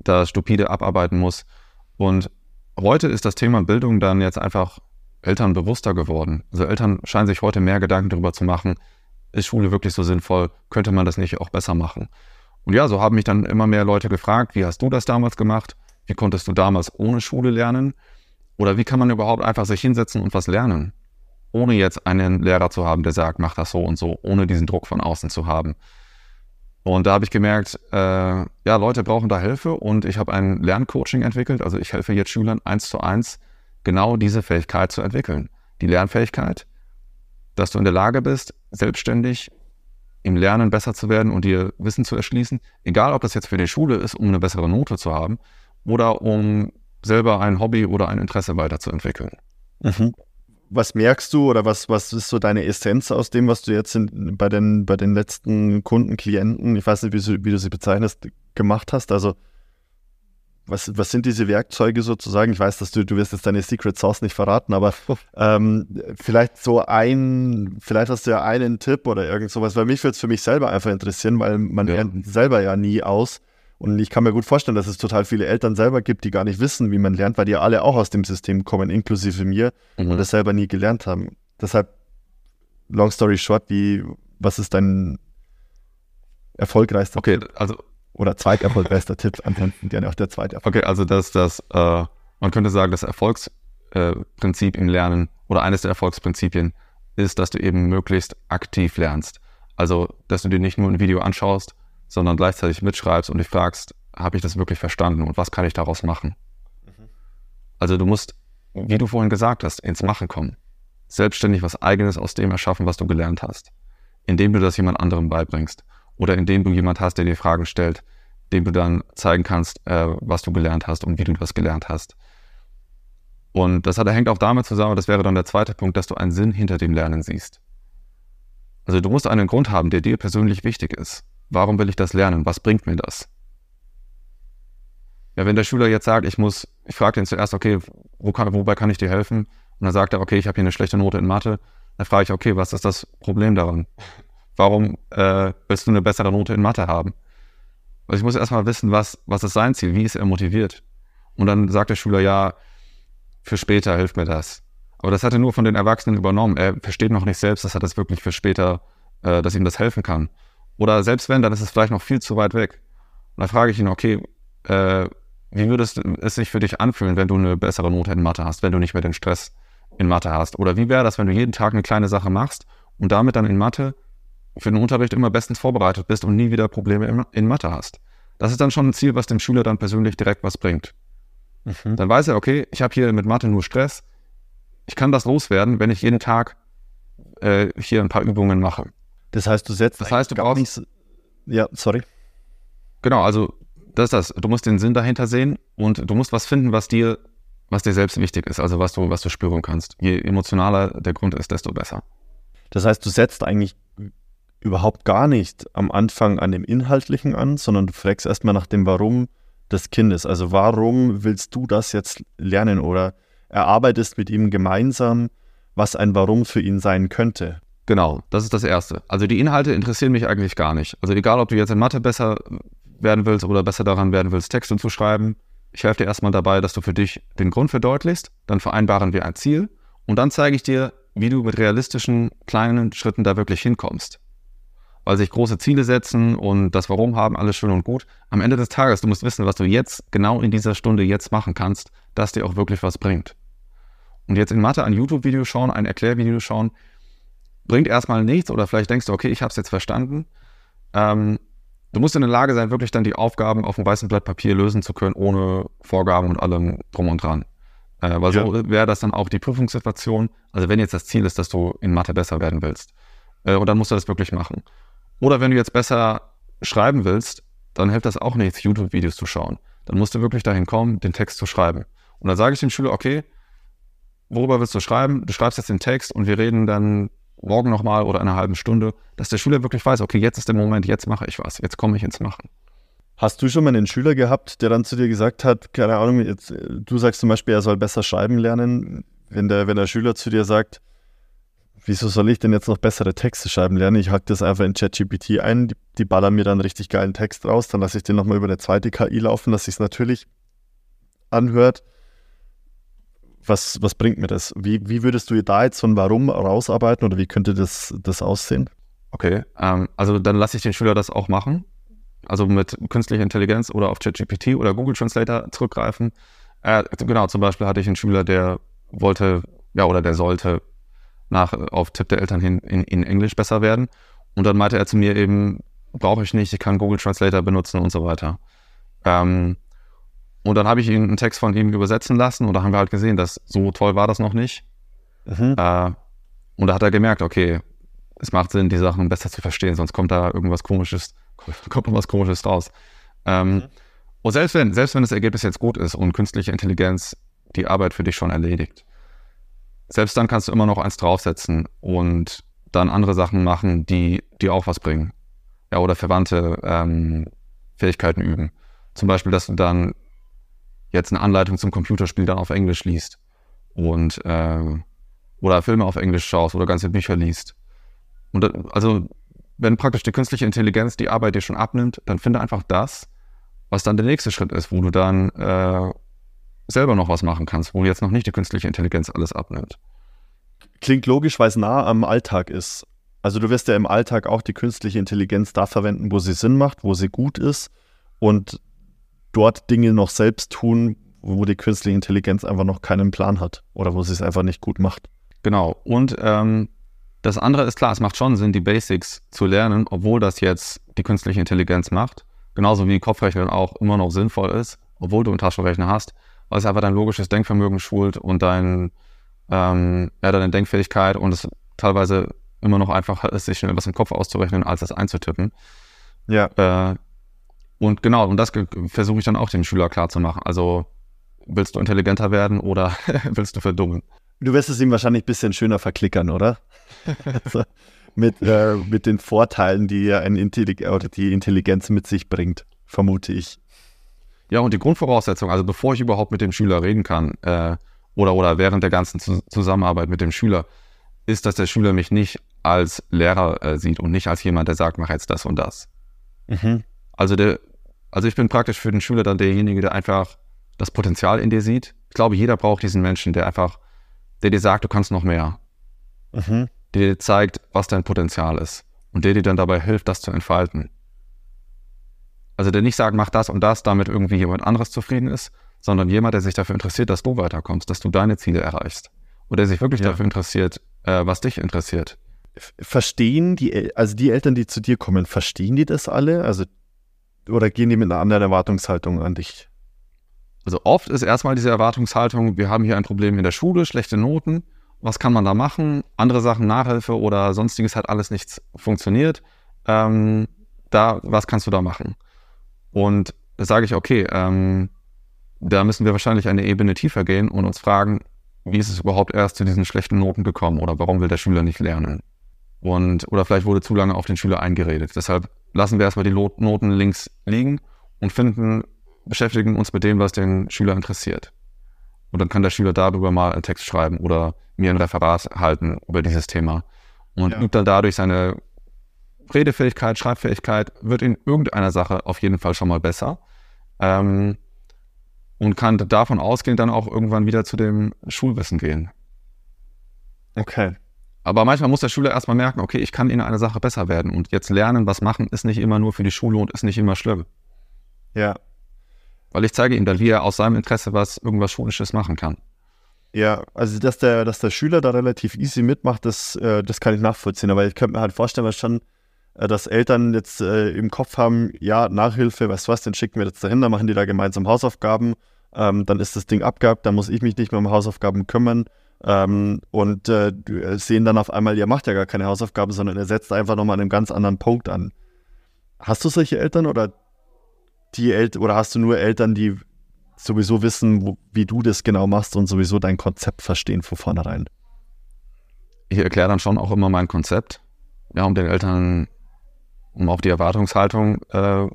da stupide abarbeiten muss. Und heute ist das Thema Bildung dann jetzt einfach Eltern bewusster geworden. Also Eltern scheinen sich heute mehr Gedanken darüber zu machen, ist Schule wirklich so sinnvoll? Könnte man das nicht auch besser machen? Und ja, so haben mich dann immer mehr Leute gefragt, wie hast du das damals gemacht? Wie konntest du damals ohne Schule lernen? Oder wie kann man überhaupt einfach sich hinsetzen und was lernen? Ohne jetzt einen Lehrer zu haben, der sagt, mach das so und so, ohne diesen Druck von außen zu haben. Und da habe ich gemerkt, äh, ja, Leute brauchen da Hilfe und ich habe ein Lerncoaching entwickelt. Also ich helfe jetzt Schülern eins zu eins, genau diese Fähigkeit zu entwickeln. Die Lernfähigkeit, dass du in der Lage bist, selbstständig im Lernen besser zu werden und dir Wissen zu erschließen. Egal, ob das jetzt für die Schule ist, um eine bessere Note zu haben oder um selber ein Hobby oder ein Interesse weiterzuentwickeln. Mhm was merkst du oder was, was ist so deine Essenz aus dem, was du jetzt in, bei, den, bei den letzten Kunden, Klienten, ich weiß nicht, wie, wie, du sie bezeichnest, gemacht hast? Also, was, was sind diese Werkzeuge sozusagen? Ich weiß, dass du, du wirst jetzt deine Secret Sauce nicht verraten, aber ähm, vielleicht so ein, vielleicht hast du ja einen Tipp oder irgend sowas, weil mich würde es für mich selber einfach interessieren, weil man ja. lernt selber ja nie aus. Und ich kann mir gut vorstellen, dass es total viele Eltern selber gibt, die gar nicht wissen, wie man lernt, weil die alle auch aus dem System kommen, inklusive mir, mhm. und das selber nie gelernt haben. Deshalb, long story short, wie, was ist dein erfolgreichster okay, Tipp? also oder zweiterfolgreichster Tipp? Ansonsten gerne auch der zweite. Okay, also das, das, äh, man könnte sagen, das Erfolgsprinzip äh, im Lernen oder eines der Erfolgsprinzipien ist, dass du eben möglichst aktiv lernst. Also, dass du dir nicht nur ein Video anschaust, sondern gleichzeitig mitschreibst und dich fragst, habe ich das wirklich verstanden und was kann ich daraus machen? Mhm. Also du musst, wie du vorhin gesagt hast, ins Machen kommen. Selbstständig was Eigenes aus dem erschaffen, was du gelernt hast. Indem du das jemand anderem beibringst. Oder indem du jemand hast, der dir Fragen stellt, dem du dann zeigen kannst, äh, was du gelernt hast und wie du das gelernt hast. Und das hat, hängt auch damit zusammen, das wäre dann der zweite Punkt, dass du einen Sinn hinter dem Lernen siehst. Also du musst einen Grund haben, der dir persönlich wichtig ist. Warum will ich das lernen? Was bringt mir das? Ja, wenn der Schüler jetzt sagt, ich muss, ich frage ihn zuerst, okay, wo kann, wobei kann ich dir helfen? Und dann sagt er, okay, ich habe hier eine schlechte Note in Mathe. Dann frage ich, okay, was ist das Problem daran? Warum äh, willst du eine bessere Note in Mathe haben? Also ich muss erstmal wissen, was, was ist sein Ziel, wie ist er motiviert? Und dann sagt der Schüler, ja, für später hilft mir das. Aber das hat er nur von den Erwachsenen übernommen. Er versteht noch nicht selbst, dass er das wirklich für später, äh, dass ihm das helfen kann. Oder selbst wenn, dann ist es vielleicht noch viel zu weit weg. Und dann frage ich ihn, okay, äh, wie würde es sich für dich anfühlen, wenn du eine bessere Note in Mathe hast, wenn du nicht mehr den Stress in Mathe hast? Oder wie wäre das, wenn du jeden Tag eine kleine Sache machst und damit dann in Mathe für den Unterricht immer bestens vorbereitet bist und nie wieder Probleme in Mathe hast? Das ist dann schon ein Ziel, was dem Schüler dann persönlich direkt was bringt. Mhm. Dann weiß er, okay, ich habe hier mit Mathe nur Stress. Ich kann das loswerden, wenn ich jeden Tag äh, hier ein paar Übungen mache. Das heißt, du setzt das heißt, du brauchst, nicht. Ja, sorry. Genau, also das ist das. Du musst den Sinn dahinter sehen und du musst was finden, was dir, was dir selbst wichtig ist, also was du, was du spüren kannst. Je emotionaler der Grund ist, desto besser. Das heißt, du setzt eigentlich überhaupt gar nicht am Anfang an dem Inhaltlichen an, sondern du fragst erstmal nach dem Warum des Kindes. Also warum willst du das jetzt lernen oder erarbeitest mit ihm gemeinsam, was ein Warum für ihn sein könnte. Genau, das ist das Erste. Also die Inhalte interessieren mich eigentlich gar nicht. Also egal, ob du jetzt in Mathe besser werden willst oder besser daran werden willst, Texte zu schreiben, ich helfe dir erstmal dabei, dass du für dich den Grund verdeutlichst, dann vereinbaren wir ein Ziel und dann zeige ich dir, wie du mit realistischen kleinen Schritten da wirklich hinkommst. Weil sich große Ziele setzen und das Warum haben, alles schön und gut. Am Ende des Tages, du musst wissen, was du jetzt genau in dieser Stunde jetzt machen kannst, dass dir auch wirklich was bringt. Und jetzt in Mathe ein YouTube-Video schauen, ein Erklärvideo schauen, bringt erstmal nichts oder vielleicht denkst du, okay, ich habe es jetzt verstanden. Ähm, du musst in der Lage sein, wirklich dann die Aufgaben auf dem weißen Blatt Papier lösen zu können, ohne Vorgaben und allem drum und dran. Äh, weil ja. so wäre das dann auch die Prüfungssituation. Also wenn jetzt das Ziel ist, dass du in Mathe besser werden willst. Äh, und dann musst du das wirklich machen. Oder wenn du jetzt besser schreiben willst, dann hilft das auch nichts, YouTube-Videos zu schauen. Dann musst du wirklich dahin kommen, den Text zu schreiben. Und dann sage ich dem Schüler, okay, worüber willst du schreiben? Du schreibst jetzt den Text und wir reden dann morgen nochmal oder in einer halben Stunde, dass der Schüler wirklich weiß, okay, jetzt ist der Moment, jetzt mache ich was, jetzt komme ich ins Machen. Hast du schon mal einen Schüler gehabt, der dann zu dir gesagt hat, keine Ahnung, jetzt, du sagst zum Beispiel, er soll besser schreiben lernen, wenn der, wenn der Schüler zu dir sagt, wieso soll ich denn jetzt noch bessere Texte schreiben lernen? Ich hack das einfach in ChatGPT ein, die, die ballern mir dann richtig geilen Text raus, dann lasse ich den nochmal über eine zweite KI laufen, dass sich es natürlich anhört was, was bringt mir das? Wie, wie würdest du da jetzt so ein Warum rausarbeiten oder wie könnte das, das aussehen? Okay, ähm, also dann lasse ich den Schüler das auch machen. Also mit künstlicher Intelligenz oder auf ChatGPT oder Google Translator zurückgreifen. Äh, genau, zum Beispiel hatte ich einen Schüler, der wollte, ja, oder der sollte nach, auf Tipp der Eltern hin in, in Englisch besser werden. Und dann meinte er zu mir eben, brauche ich nicht, ich kann Google Translator benutzen und so weiter. Ähm, und dann habe ich ihn einen Text von ihm übersetzen lassen und da haben wir halt gesehen, dass so toll war das noch nicht. Mhm. Äh, und da hat er gemerkt, okay, es macht Sinn, die Sachen besser zu verstehen, sonst kommt da irgendwas Komisches, kommt irgendwas Komisches raus. Ähm, mhm. Und selbst wenn, selbst wenn das Ergebnis jetzt gut ist und künstliche Intelligenz die Arbeit für dich schon erledigt, selbst dann kannst du immer noch eins draufsetzen und dann andere Sachen machen, die dir auch was bringen. Ja, oder verwandte ähm, Fähigkeiten üben. Zum Beispiel, dass du dann jetzt eine Anleitung zum Computerspiel dann auf Englisch liest und äh, oder Filme auf Englisch schaust oder ganze Bücher liest. Und also wenn praktisch die künstliche Intelligenz die Arbeit dir schon abnimmt, dann finde einfach das, was dann der nächste Schritt ist, wo du dann äh, selber noch was machen kannst, wo jetzt noch nicht die künstliche Intelligenz alles abnimmt. Klingt logisch, weil es nah am Alltag ist. Also du wirst ja im Alltag auch die künstliche Intelligenz da verwenden, wo sie Sinn macht, wo sie gut ist. Und dort Dinge noch selbst tun, wo die künstliche Intelligenz einfach noch keinen Plan hat oder wo sie es einfach nicht gut macht. Genau. Und ähm, das andere ist klar, es macht schon Sinn, die Basics zu lernen, obwohl das jetzt die künstliche Intelligenz macht. Genauso wie Kopfrechnen auch immer noch sinnvoll ist, obwohl du einen Taschenrechner hast, es einfach dein logisches Denkvermögen schult und dein, ähm, ja, deine Denkfähigkeit und es teilweise immer noch einfacher ist, sich schnell was im Kopf auszurechnen, als das einzutippen. Ja. Äh, und genau, und das versuche ich dann auch dem Schüler klarzumachen. Also willst du intelligenter werden oder willst du verdummen? Du wirst es ihm wahrscheinlich ein bisschen schöner verklickern, oder? also mit, äh, mit den Vorteilen, die ein Intellig oder die Intelligenz mit sich bringt, vermute ich. Ja, und die Grundvoraussetzung, also bevor ich überhaupt mit dem Schüler reden kann, äh, oder, oder während der ganzen Zusammenarbeit mit dem Schüler, ist, dass der Schüler mich nicht als Lehrer äh, sieht und nicht als jemand, der sagt, mach jetzt das und das. Mhm. Also der, also ich bin praktisch für den Schüler dann derjenige, der einfach das Potenzial in dir sieht. Ich glaube, jeder braucht diesen Menschen, der einfach, der dir sagt, du kannst noch mehr. Mhm. Der dir zeigt, was dein Potenzial ist. Und der dir dann dabei hilft, das zu entfalten. Also der nicht sagt, mach das und das, damit irgendwie jemand anderes zufrieden ist, sondern jemand, der sich dafür interessiert, dass du weiterkommst, dass du deine Ziele erreichst. Und der sich wirklich ja. dafür interessiert, äh, was dich interessiert. Verstehen die, also die Eltern, die zu dir kommen, verstehen die das alle? Also oder gehen die mit einer anderen Erwartungshaltung an dich? Also oft ist erstmal diese Erwartungshaltung, wir haben hier ein Problem in der Schule, schlechte Noten, was kann man da machen? Andere Sachen, Nachhilfe oder sonstiges hat alles nichts funktioniert. Ähm, da, was kannst du da machen? Und da sage ich, okay, ähm, da müssen wir wahrscheinlich eine Ebene tiefer gehen und uns fragen, wie ist es überhaupt erst zu diesen schlechten Noten gekommen oder warum will der Schüler nicht lernen? Und, oder vielleicht wurde zu lange auf den Schüler eingeredet. Deshalb lassen wir erstmal die Noten links liegen und finden, beschäftigen uns mit dem, was den Schüler interessiert. Und dann kann der Schüler darüber mal einen Text schreiben oder mir ein Referat halten über dieses Thema. und Ja. übt dann dadurch seine Redefähigkeit, Schreibfähigkeit, wird in irgendeiner Sache auf jeden Fall schon mal besser. Ähm, und kann davon ausgehend dann auch irgendwann wieder zu dem Schulwissen gehen. Okay. Aber manchmal muss der Schüler erstmal merken, okay, ich kann in einer Sache besser werden. Und jetzt lernen, was machen, ist nicht immer nur für die Schule und ist nicht immer schlimm. Ja. Weil ich zeige ihm dann, wie er aus seinem Interesse was, irgendwas Schulisches machen kann. Ja, also dass der, dass der Schüler da relativ easy mitmacht, das, äh, das kann ich nachvollziehen. Aber ich könnte mir halt vorstellen, weil schon, dass Eltern jetzt äh, im Kopf haben, ja, Nachhilfe, weißt du was, dann schicken wir das dahin, dann machen die da gemeinsam Hausaufgaben, ähm, dann ist das Ding abgehakt, dann muss ich mich nicht mehr um Hausaufgaben kümmern. Ähm, und äh, äh, sehen dann auf einmal, ihr macht ja gar keine Hausaufgaben, sondern ihr setzt einfach nochmal an einem ganz anderen Punkt an. Hast du solche Eltern oder die Eltern oder hast du nur Eltern, die sowieso wissen, wo, wie du das genau machst und sowieso dein Konzept verstehen von vornherein. Ich erkläre dann schon auch immer mein Konzept, ja, um den Eltern, um auch die Erwartungshaltung, äh,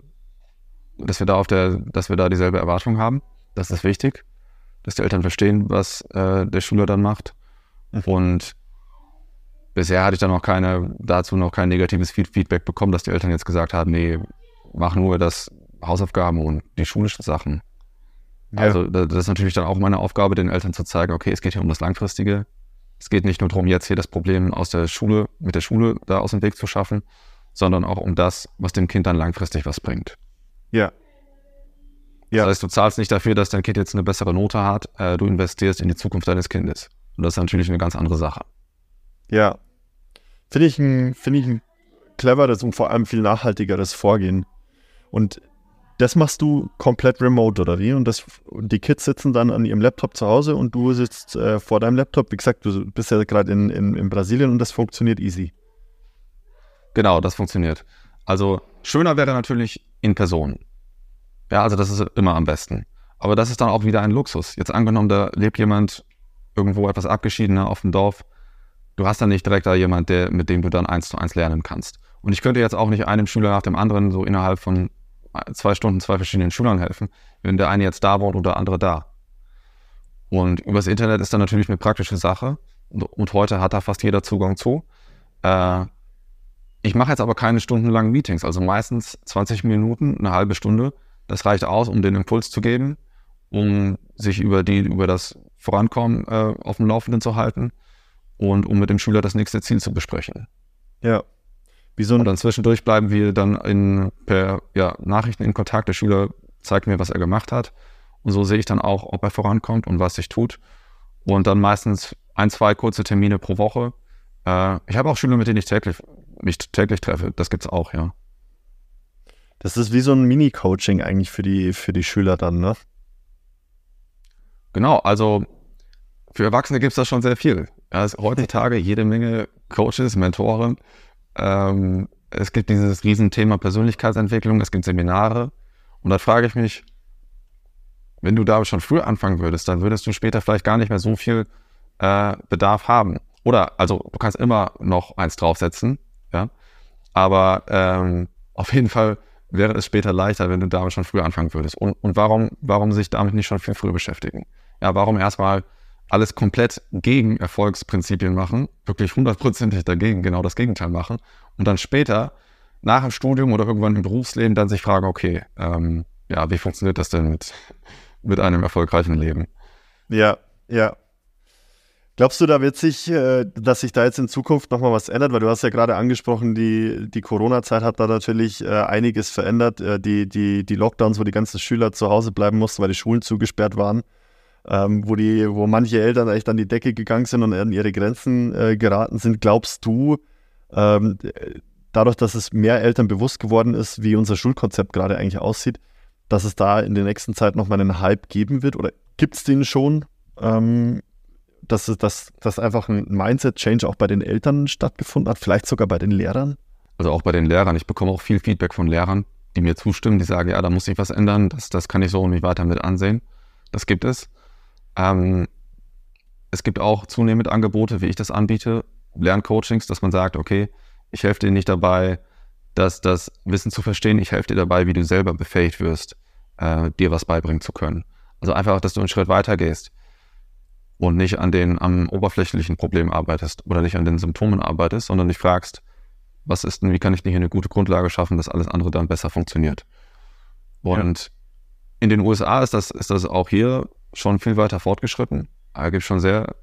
dass wir da auf der, dass wir da dieselbe Erwartung haben. Das ist wichtig, dass die Eltern verstehen, was äh, der Schüler dann macht. Und bisher hatte ich dann noch keine, dazu noch kein negatives Feed- Feedback bekommen, dass die Eltern jetzt gesagt haben, nee, mach nur das Hausaufgaben und die schulischen Sachen. Also da- das ist natürlich dann auch meine Aufgabe, den Eltern zu zeigen, okay, es geht hier um das Langfristige. Es geht nicht nur darum, jetzt hier das Problem aus der Schule, mit der Schule da aus dem Weg zu schaffen, sondern auch um das, was dem Kind dann langfristig was bringt. Ja. Ja. Das heißt, du zahlst nicht dafür, dass dein Kind jetzt eine bessere Note hat, äh, du investierst in die Zukunft deines Kindes. Und das ist natürlich eine ganz andere Sache. Ja. Finde ich, ein, finde ich ein cleveres und vor allem viel nachhaltigeres Vorgehen. Und das machst du komplett remote, oder wie? Und, das, und die Kids sitzen dann an ihrem Laptop zu Hause und du sitzt äh, vor deinem Laptop. Wie gesagt, du bist ja gerade in, in, in Brasilien und das funktioniert easy. Genau, das funktioniert. Also schöner wäre natürlich in Person. Ja, also das ist immer am besten. Aber das ist dann auch wieder ein Luxus. Jetzt angenommen, da lebt jemand irgendwo etwas abgeschiedener auf dem Dorf. Du hast dann nicht direkt da jemand, der, mit dem du dann eins zu eins lernen kannst. Und ich könnte jetzt auch nicht einem Schüler nach dem anderen so innerhalb von zwei Stunden zwei verschiedenen Schülern helfen, wenn der eine jetzt da wohnt und der andere da. Und übers Internet ist dann natürlich eine praktische Sache. Und, und heute hat da fast jeder Zugang zu. Äh, ich mache jetzt aber keine stundenlangen Meetings, also meistens 20 Minuten, eine halbe Stunde. Das reicht aus, um den Impuls zu geben, um sich über die, über das Vorankommen äh, auf dem Laufenden zu halten und um mit dem Schüler das nächste Ziel zu besprechen. Ja. Wie so Und dann zwischendurch bleiben wir dann in, per ja, Nachrichten in Kontakt. Der Schüler zeigt mir, was er gemacht hat. Und so sehe ich dann auch, ob er vorankommt und was sich tut. Und dann meistens ein, zwei kurze Termine pro Woche. Äh, ich habe auch Schüler, mit denen ich täglich, mich täglich treffe. Das gibt's auch, ja. das ist wie so ein Mini-Coaching eigentlich für die, für die Schüler dann, ne? Genau, also für Erwachsene gibt es das schon sehr viel. Ja, es, heutzutage jede Menge Coaches, Mentoren. Ähm, es gibt dieses Riesenthema Persönlichkeitsentwicklung, es gibt Seminare. Und da frage ich mich, wenn du da schon früher anfangen würdest, dann würdest du später vielleicht gar nicht mehr so viel äh, Bedarf haben. Oder, also du kannst immer noch eins draufsetzen, ja. Aber ähm, auf jeden Fall wäre es später leichter, wenn du damit schon früher anfangen würdest. Und, und warum, warum sich damit nicht schon viel früher beschäftigen? Ja, warum erstmal alles komplett gegen Erfolgsprinzipien machen, wirklich hundertprozentig dagegen, genau das Gegenteil machen und dann später nach dem Studium oder irgendwann im Berufsleben dann sich fragen, okay, ähm, ja, wie funktioniert das denn mit, mit einem erfolgreichen Leben? Ja, ja. Glaubst du, da wird sich, äh, dass sich da jetzt in Zukunft nochmal was ändert? Weil du hast ja gerade angesprochen, die, die Corona-Zeit hat da natürlich äh, einiges verändert. Äh, die, die, die Lockdowns, wo die ganzen Schüler zu Hause bleiben mussten, weil die Schulen zugesperrt waren, ähm, wo, die, wo manche Eltern echt an die Decke gegangen sind und an ihre Grenzen geraten sind. Glaubst du, ähm, dadurch, dass es mehr Eltern bewusst geworden ist, wie unser Schulkonzept gerade eigentlich aussieht, dass es da in der nächsten Zeit nochmal einen Hype geben wird? Oder gibt es den schon? Ähm, dass, dass, dass einfach ein Mindset-Change auch bei den Eltern stattgefunden hat, vielleicht sogar bei den Lehrern? Also auch bei den Lehrern. Ich bekomme auch viel Feedback von Lehrern, die mir zustimmen, die sagen, ja, da muss sich was ändern, das, das kann ich so nicht weiter mit ansehen. Das gibt es. Ähm, es gibt auch zunehmend Angebote, wie ich das anbiete, Lerncoachings, dass man sagt, okay, ich helfe dir nicht dabei, das, das Wissen zu verstehen, ich helfe dir dabei, wie du selber befähigt wirst, äh, dir was beibringen zu können. Also einfach, dass du einen Schritt weiter gehst. Und nicht an den am oberflächlichen Problem arbeitest oder nicht an den Symptomen arbeitest, sondern dich fragst, was ist denn, wie kann ich denn hier eine gute Grundlage schaffen, dass alles andere dann besser funktioniert. Und ja. in den USA ist das, ist das auch hier schon viel weiter fortgeschritten. Da gibt es schon sehr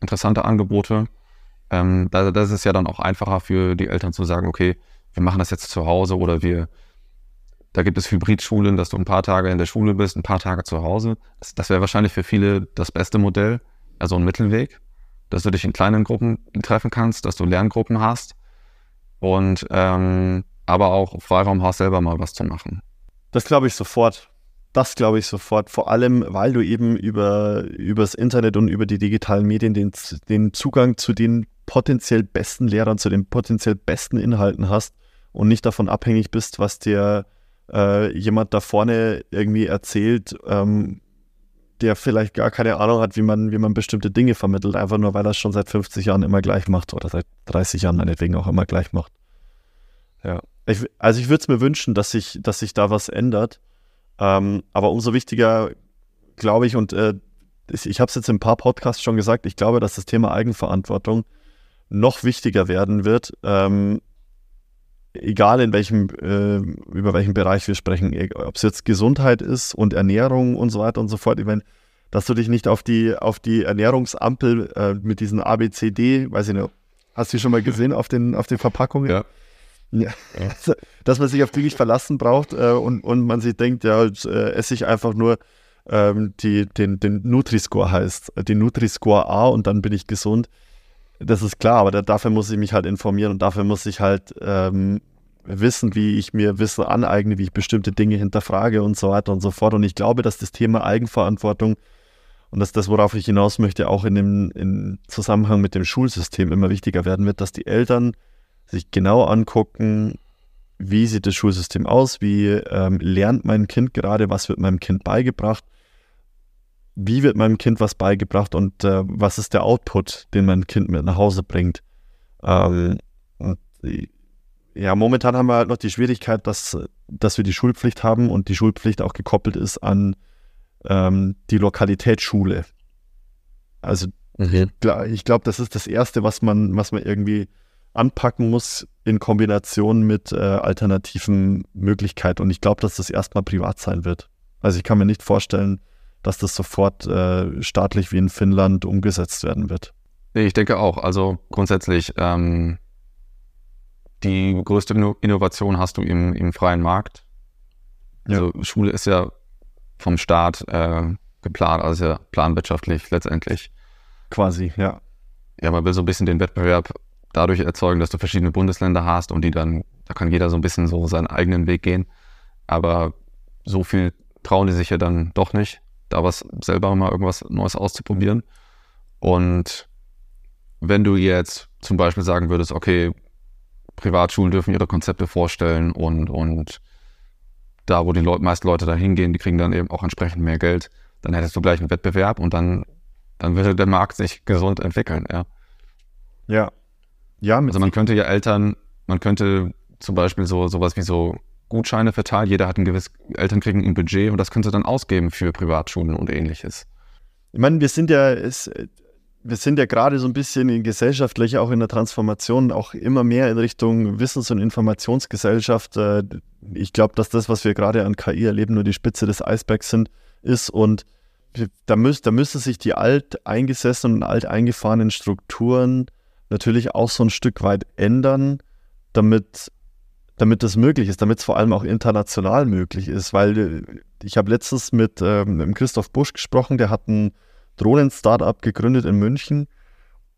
interessante Angebote. Ähm, da, das ist ja dann auch einfacher für die Eltern zu sagen, okay, wir machen das jetzt zu Hause oder wir, da gibt es Hybridschulen, dass du ein paar Tage in der Schule bist, ein paar Tage zu Hause. Das, das wäre wahrscheinlich für viele das beste Modell, also ein Mittelweg, dass du dich in kleinen Gruppen treffen kannst, dass du Lerngruppen hast und ähm, aber auch Freiraum hast, selber mal was zu machen. Das glaube ich sofort. Das glaube ich sofort. Vor allem, weil du eben über übers Internet und über die digitalen Medien den, den Zugang zu den potenziell besten Lehrern, zu den potenziell besten Inhalten hast und nicht davon abhängig bist, was dir äh, jemand da vorne irgendwie erzählt, ähm, der vielleicht gar keine Ahnung hat, wie man, wie man bestimmte Dinge vermittelt, einfach nur weil er es schon seit 50 Jahren immer gleich macht oder seit 30 Jahren meinetwegen auch immer gleich macht. Ja. Ich, also ich würde es mir wünschen, dass sich, dass sich da was ändert. Ähm, aber umso wichtiger, glaube ich, und äh, ich, ich habe es jetzt in ein paar Podcasts schon gesagt, ich glaube, dass das Thema Eigenverantwortung noch wichtiger werden wird, ähm, egal in welchem, äh, über welchen Bereich wir sprechen, ob es jetzt Gesundheit ist und Ernährung und so weiter und so fort. Ich meine, dass du dich nicht auf die, auf die Ernährungsampel äh, mit diesen ABCD, weiß ich nicht, hast du die schon mal gesehen auf den, auf den Verpackungen? Ja. Ja. ja. Dass man sich auf die nicht verlassen braucht äh, und, und man sich denkt, ja, jetzt, äh, esse ich einfach nur ähm, die, den, den Nutri-Score heißt, den Nutri-Score A und dann bin ich gesund. Das ist klar, aber da, dafür muss ich mich halt informieren und dafür muss ich halt ähm, wissen, wie ich mir Wissen aneigne, wie ich bestimmte Dinge hinterfrage und so weiter und so fort. Und ich glaube, dass das Thema Eigenverantwortung und dass das, worauf ich hinaus möchte, auch in dem in Zusammenhang mit dem Schulsystem immer wichtiger werden wird, dass die Eltern sich genau angucken, wie sieht das Schulsystem aus, wie ähm, lernt mein Kind gerade, was wird meinem Kind beigebracht wie wird meinem Kind was beigebracht und äh, was ist der Output, den mein Kind mit nach Hause bringt. Ähm, und, ja, momentan haben wir halt noch die Schwierigkeit, dass, dass wir die Schulpflicht haben und die Schulpflicht auch gekoppelt ist an ähm, die Lokalitätsschule. Also mhm. ich glaube, das ist das Erste, was man, was man irgendwie anpacken muss in Kombination mit äh, alternativen Möglichkeiten. Und ich glaube, dass das erstmal privat sein wird. Also ich kann mir nicht vorstellen, dass das sofort äh, staatlich wie in Finnland umgesetzt werden wird. Ich denke auch. Also grundsätzlich, ähm, die größte Innovation hast du im, im freien Markt. Also ja. Schule ist ja vom Staat äh, geplant, also ja planwirtschaftlich letztendlich. Quasi, ja. Ja, man will so ein bisschen den Wettbewerb dadurch erzeugen, dass du verschiedene Bundesländer hast und die dann, da kann jeder so ein bisschen so seinen eigenen Weg gehen. Aber so viel trauen die sich ja dann doch nicht da was selber mal irgendwas Neues auszuprobieren. Und wenn du jetzt zum Beispiel sagen würdest, okay, Privatschulen dürfen ihre Konzepte vorstellen und, und da, wo die Leute, meisten Leute da hingehen, die kriegen dann eben auch entsprechend mehr Geld, dann hättest du gleich einen Wettbewerb und dann, dann würde der Markt sich gesund entwickeln, ja. Ja. Ja, also man könnte ja Eltern, man könnte zum Beispiel so sowas wie so Gutscheine verteilt. Jeder hat ein gewisses, Eltern kriegen ein Budget und das können sie dann ausgeben für Privatschulen und ähnliches. Ich meine, wir sind ja, es, wir sind ja gerade so ein bisschen in gesellschaftlich, auch in der Transformation, auch immer mehr in Richtung Wissens- und Informationsgesellschaft. Äh, ich glaube, dass das, was wir gerade an KI erleben, nur die Spitze des Eisbergs sind, ist und da, müß, da müsste sich die alt eingesessenen und alt eingefahrenen Strukturen natürlich auch so ein Stück weit ändern, damit damit das möglich ist, damit es vor allem auch international möglich ist, weil äh, ich habe letztens mit, ähm, mit Christoph Busch gesprochen, der hat ein Drohnen-Startup gegründet in München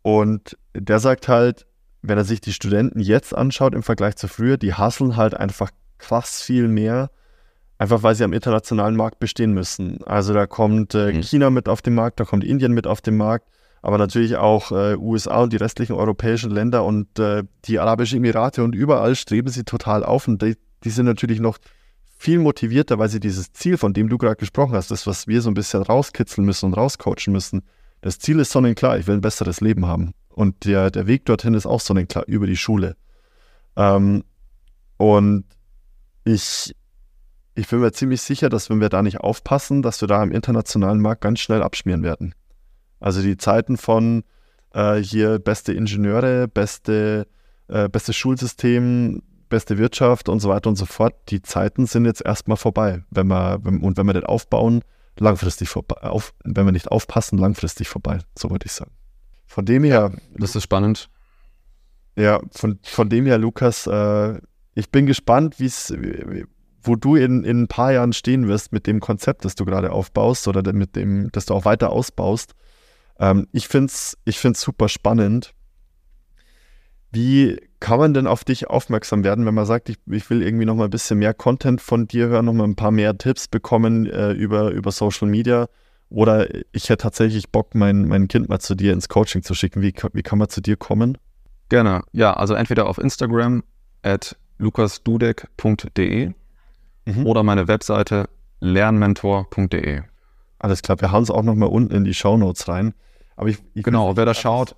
und der sagt halt, wenn er sich die Studenten jetzt anschaut im Vergleich zu früher, die hasseln halt einfach krass viel mehr, einfach weil sie am internationalen Markt bestehen müssen. Also da kommt äh, mhm. China mit auf den Markt, da kommt Indien mit auf den Markt aber natürlich auch äh, USA und die restlichen europäischen Länder und äh, die Arabischen Emirate und überall streben sie total auf und die, die, sind natürlich noch viel motivierter, weil sie dieses Ziel, von dem du gerade gesprochen hast, das, was wir so ein bisschen rauskitzeln müssen und rauscoachen müssen, das Ziel ist sonnenklar, ich will ein besseres Leben haben. Und der, der Weg dorthin ist auch sonnenklar, über die Schule. Ähm, und ich, ich bin mir ziemlich sicher, dass wenn wir da nicht aufpassen, dass wir da im internationalen Markt ganz schnell abschmieren werden Also die Zeiten von äh, hier beste Ingenieure, beste, äh, bestes Schulsystem, beste Wirtschaft und so weiter und so fort, die Zeiten sind jetzt erstmal vorbei. Wenn wir, wenn, und wenn wir das aufbauen, langfristig vorbei, auf, wenn wir nicht aufpassen, langfristig vorbei, so würde ich sagen. Von dem her. Das ist spannend. Ja, von, von dem her, Lukas, äh, ich bin gespannt, wie's, wo du in, in ein paar Jahren stehen wirst mit dem Konzept, das du gerade aufbaust oder mit dem, das du auch weiter ausbaust. Ähm, ich finde es ich find's super spannend. Wie kann man denn auf dich aufmerksam werden, wenn man sagt, ich, ich will irgendwie noch mal ein bisschen mehr Content von dir hören, noch mal ein paar mehr Tipps bekommen äh, über, über Social Media? Oder ich hätte tatsächlich Bock, mein, mein Kind mal zu dir ins Coaching zu schicken. Wie, wie kann man zu dir kommen? Gerne. Ja, also entweder auf Instagram at lukasdudek.de mhm. oder meine Webseite lernmentor.de. Alles klar, wir hauen es auch noch mal unten in die Show Notes rein. Aber ich, ich genau, wer da schaut,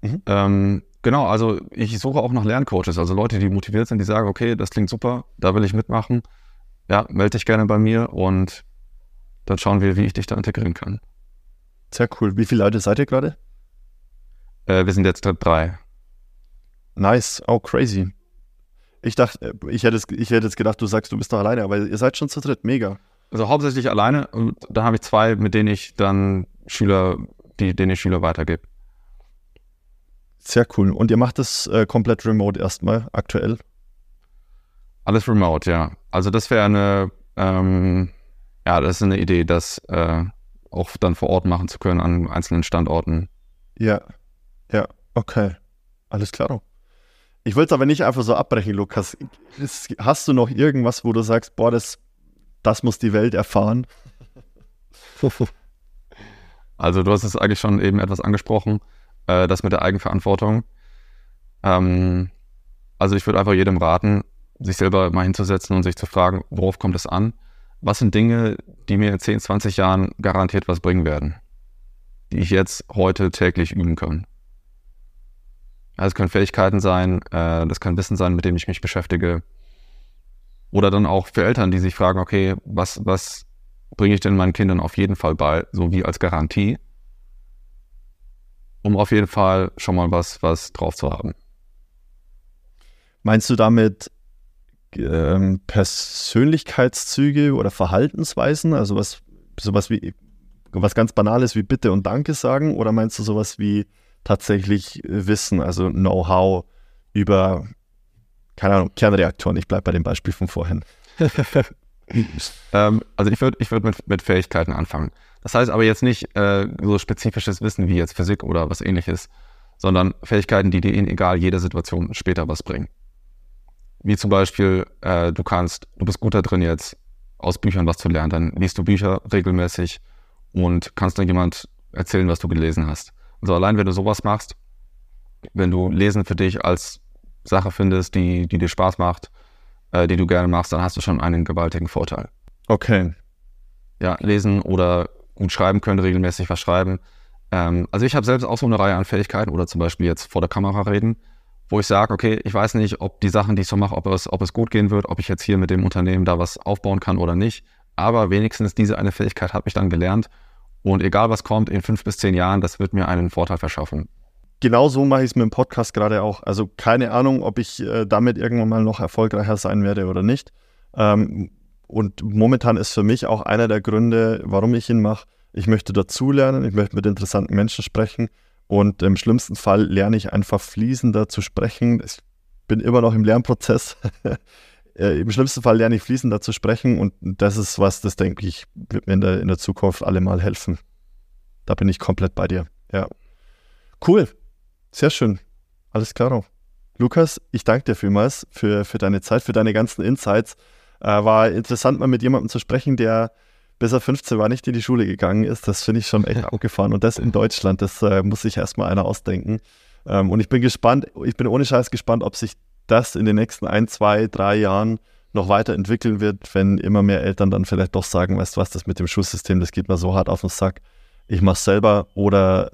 mhm. ähm, genau, also ich suche auch nach Lerncoaches, also Leute, die motiviert sind, die sagen, okay, das klingt super, da will ich mitmachen. Ja, melde dich gerne bei mir und dann schauen wir, wie ich dich da integrieren kann. Sehr cool. Wie viele Leute seid ihr gerade? Äh, wir sind jetzt drei. Nice. Oh, crazy. Ich dachte, äh, ich hätte, ich hätte jetzt gedacht, du sagst, du bist noch alleine, aber ihr seid schon zu dritt. Mega. Also hauptsächlich alleine und da habe ich zwei, mit denen ich dann Schüler, die, denen ich Schüler weitergebe. Sehr cool. Und ihr macht das äh, komplett remote erstmal, aktuell? Alles remote, ja. Also das wäre eine, ähm, ja, das ist eine Idee, das äh, auch dann vor Ort machen zu können an einzelnen Standorten. Ja, ja, okay. Alles klar. Ich will es aber nicht einfach so abbrechen, Lukas. Hast du noch irgendwas, wo du sagst, boah, das, das muss die Welt erfahren? Also du hast es eigentlich schon eben etwas angesprochen, äh, das mit der Eigenverantwortung. Ähm, also ich würde einfach jedem raten, sich selber mal hinzusetzen und sich zu fragen, worauf kommt es an? Was sind Dinge, die mir in 10, 20 Jahren garantiert was bringen werden, die ich jetzt heute täglich üben kann? Also es können Fähigkeiten sein, äh, das kann Wissen sein, mit dem ich mich beschäftige. Oder dann auch für Eltern, die sich fragen, okay, was, was bringe ich denn meinen Kindern auf jeden Fall bei, so wie als Garantie, um auf jeden Fall schon mal was, was drauf zu haben. Meinst du damit ähm, Persönlichkeitszüge oder Verhaltensweisen, also was sowas wie was ganz Banales wie Bitte und Danke sagen, oder meinst du sowas wie tatsächlich Wissen, also Know-how über, keine Ahnung, Kernreaktoren. Ich bleibe bei dem Beispiel von vorhin. ähm, also ich würde ich würd mit, mit Fähigkeiten anfangen. Das heißt aber jetzt nicht äh, so spezifisches Wissen wie jetzt Physik oder was ähnliches, sondern Fähigkeiten, die dir in egal jeder Situation später was bringen. Wie zum Beispiel, äh, du kannst, du bist gut da drin jetzt, aus Büchern was zu lernen, dann liest du Bücher regelmäßig und kannst dann jemand erzählen, was du gelesen hast. Also allein, wenn du sowas machst, wenn du Lesen für dich als Sache findest, die, die dir Spaß macht, äh, die du gerne machst, dann hast du schon einen gewaltigen Vorteil. Okay. Ja, lesen oder gut schreiben können, regelmäßig was schreiben. Ähm, also ich habe selbst auch so eine Reihe an Fähigkeiten oder zum Beispiel jetzt vor der Kamera reden, wo ich sage, okay, ich weiß nicht, ob die Sachen, die ich so mache, ob es, ob es gut gehen wird, ob ich jetzt hier mit dem Unternehmen da was aufbauen kann oder nicht. Aber wenigstens diese eine Fähigkeit habe ich dann gelernt und egal was kommt, in fünf bis zehn Jahren, das wird mir einen Vorteil verschaffen. Genau so mache ich es mit dem Podcast gerade auch. Also keine Ahnung, ob ich äh, damit irgendwann mal noch erfolgreicher sein werde oder nicht. Ähm, und momentan ist für mich auch einer der Gründe, warum ich ihn mache. Ich möchte dazulernen, ich möchte mit interessanten Menschen sprechen und im schlimmsten Fall lerne ich einfach fließender zu sprechen. Ich bin immer noch im Lernprozess. äh, im schlimmsten Fall lerne ich fließender zu sprechen und das ist was, das denke ich, wird mir in der, in der Zukunft alle mal helfen. Da bin ich komplett bei dir. Ja. Cool. Sehr schön. Alles klar. Lukas, ich danke dir vielmals für, für deine Zeit, für deine ganzen Insights. Äh, war interessant, mal mit jemandem zu sprechen, der bis er 15 war, nicht in die Schule gegangen ist. Das finde ich schon echt abgefahren. Und das in Deutschland, das äh, muss sich erstmal einer ausdenken. Ähm, und ich bin gespannt, ich bin ohne Scheiß gespannt, ob sich das in den nächsten ein, zwei, drei Jahren noch weiterentwickeln wird, wenn immer mehr Eltern dann vielleicht doch sagen, weißt du was, das mit dem Schulsystem, das geht mir so hart auf den Sack, ich mache es selber oder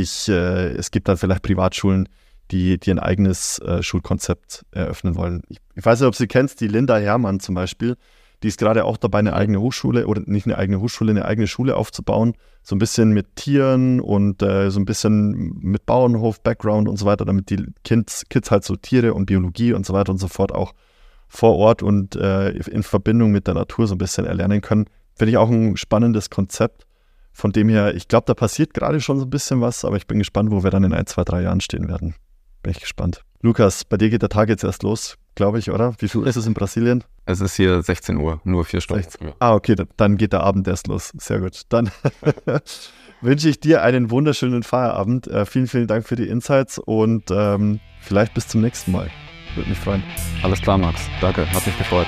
ich, äh, es gibt dann vielleicht Privatschulen, die, die ein eigenes äh, Schulkonzept eröffnen wollen. Ich, ich, weiß nicht, ob sie kennst, die Linda Hermann zum Beispiel, Die ist gerade auch dabei, eine eigene Hochschule oder nicht eine eigene Hochschule, eine eigene Schule aufzubauen. So ein bisschen mit Tieren und äh, so ein bisschen mit Bauernhof-Background und so weiter, damit die Kids, Kids halt so Tiere und Biologie und so weiter und so fort auch vor Ort und äh, in Verbindung mit der Natur so ein bisschen erlernen können. Finde ich auch ein spannendes Konzept. Von dem her, ich glaube, da passiert gerade schon so ein bisschen was, aber ich bin gespannt, wo wir dann in ein, zwei, drei Jahren stehen werden. Bin ich gespannt. Lukas, bei dir geht der Tag jetzt erst los, glaube ich, oder? Wie viel ist es in Brasilien? Es ist hier 16 Uhr, nur vier Stunden. 16. Ah, okay, dann geht der Abend erst los. Sehr gut. Dann wünsche ich dir einen wunderschönen Feierabend. Äh, vielen, vielen Dank für die Insights und ähm, vielleicht bis zum nächsten Mal. Würde mich freuen. Alles klar, Max. Danke, hat mich gefreut.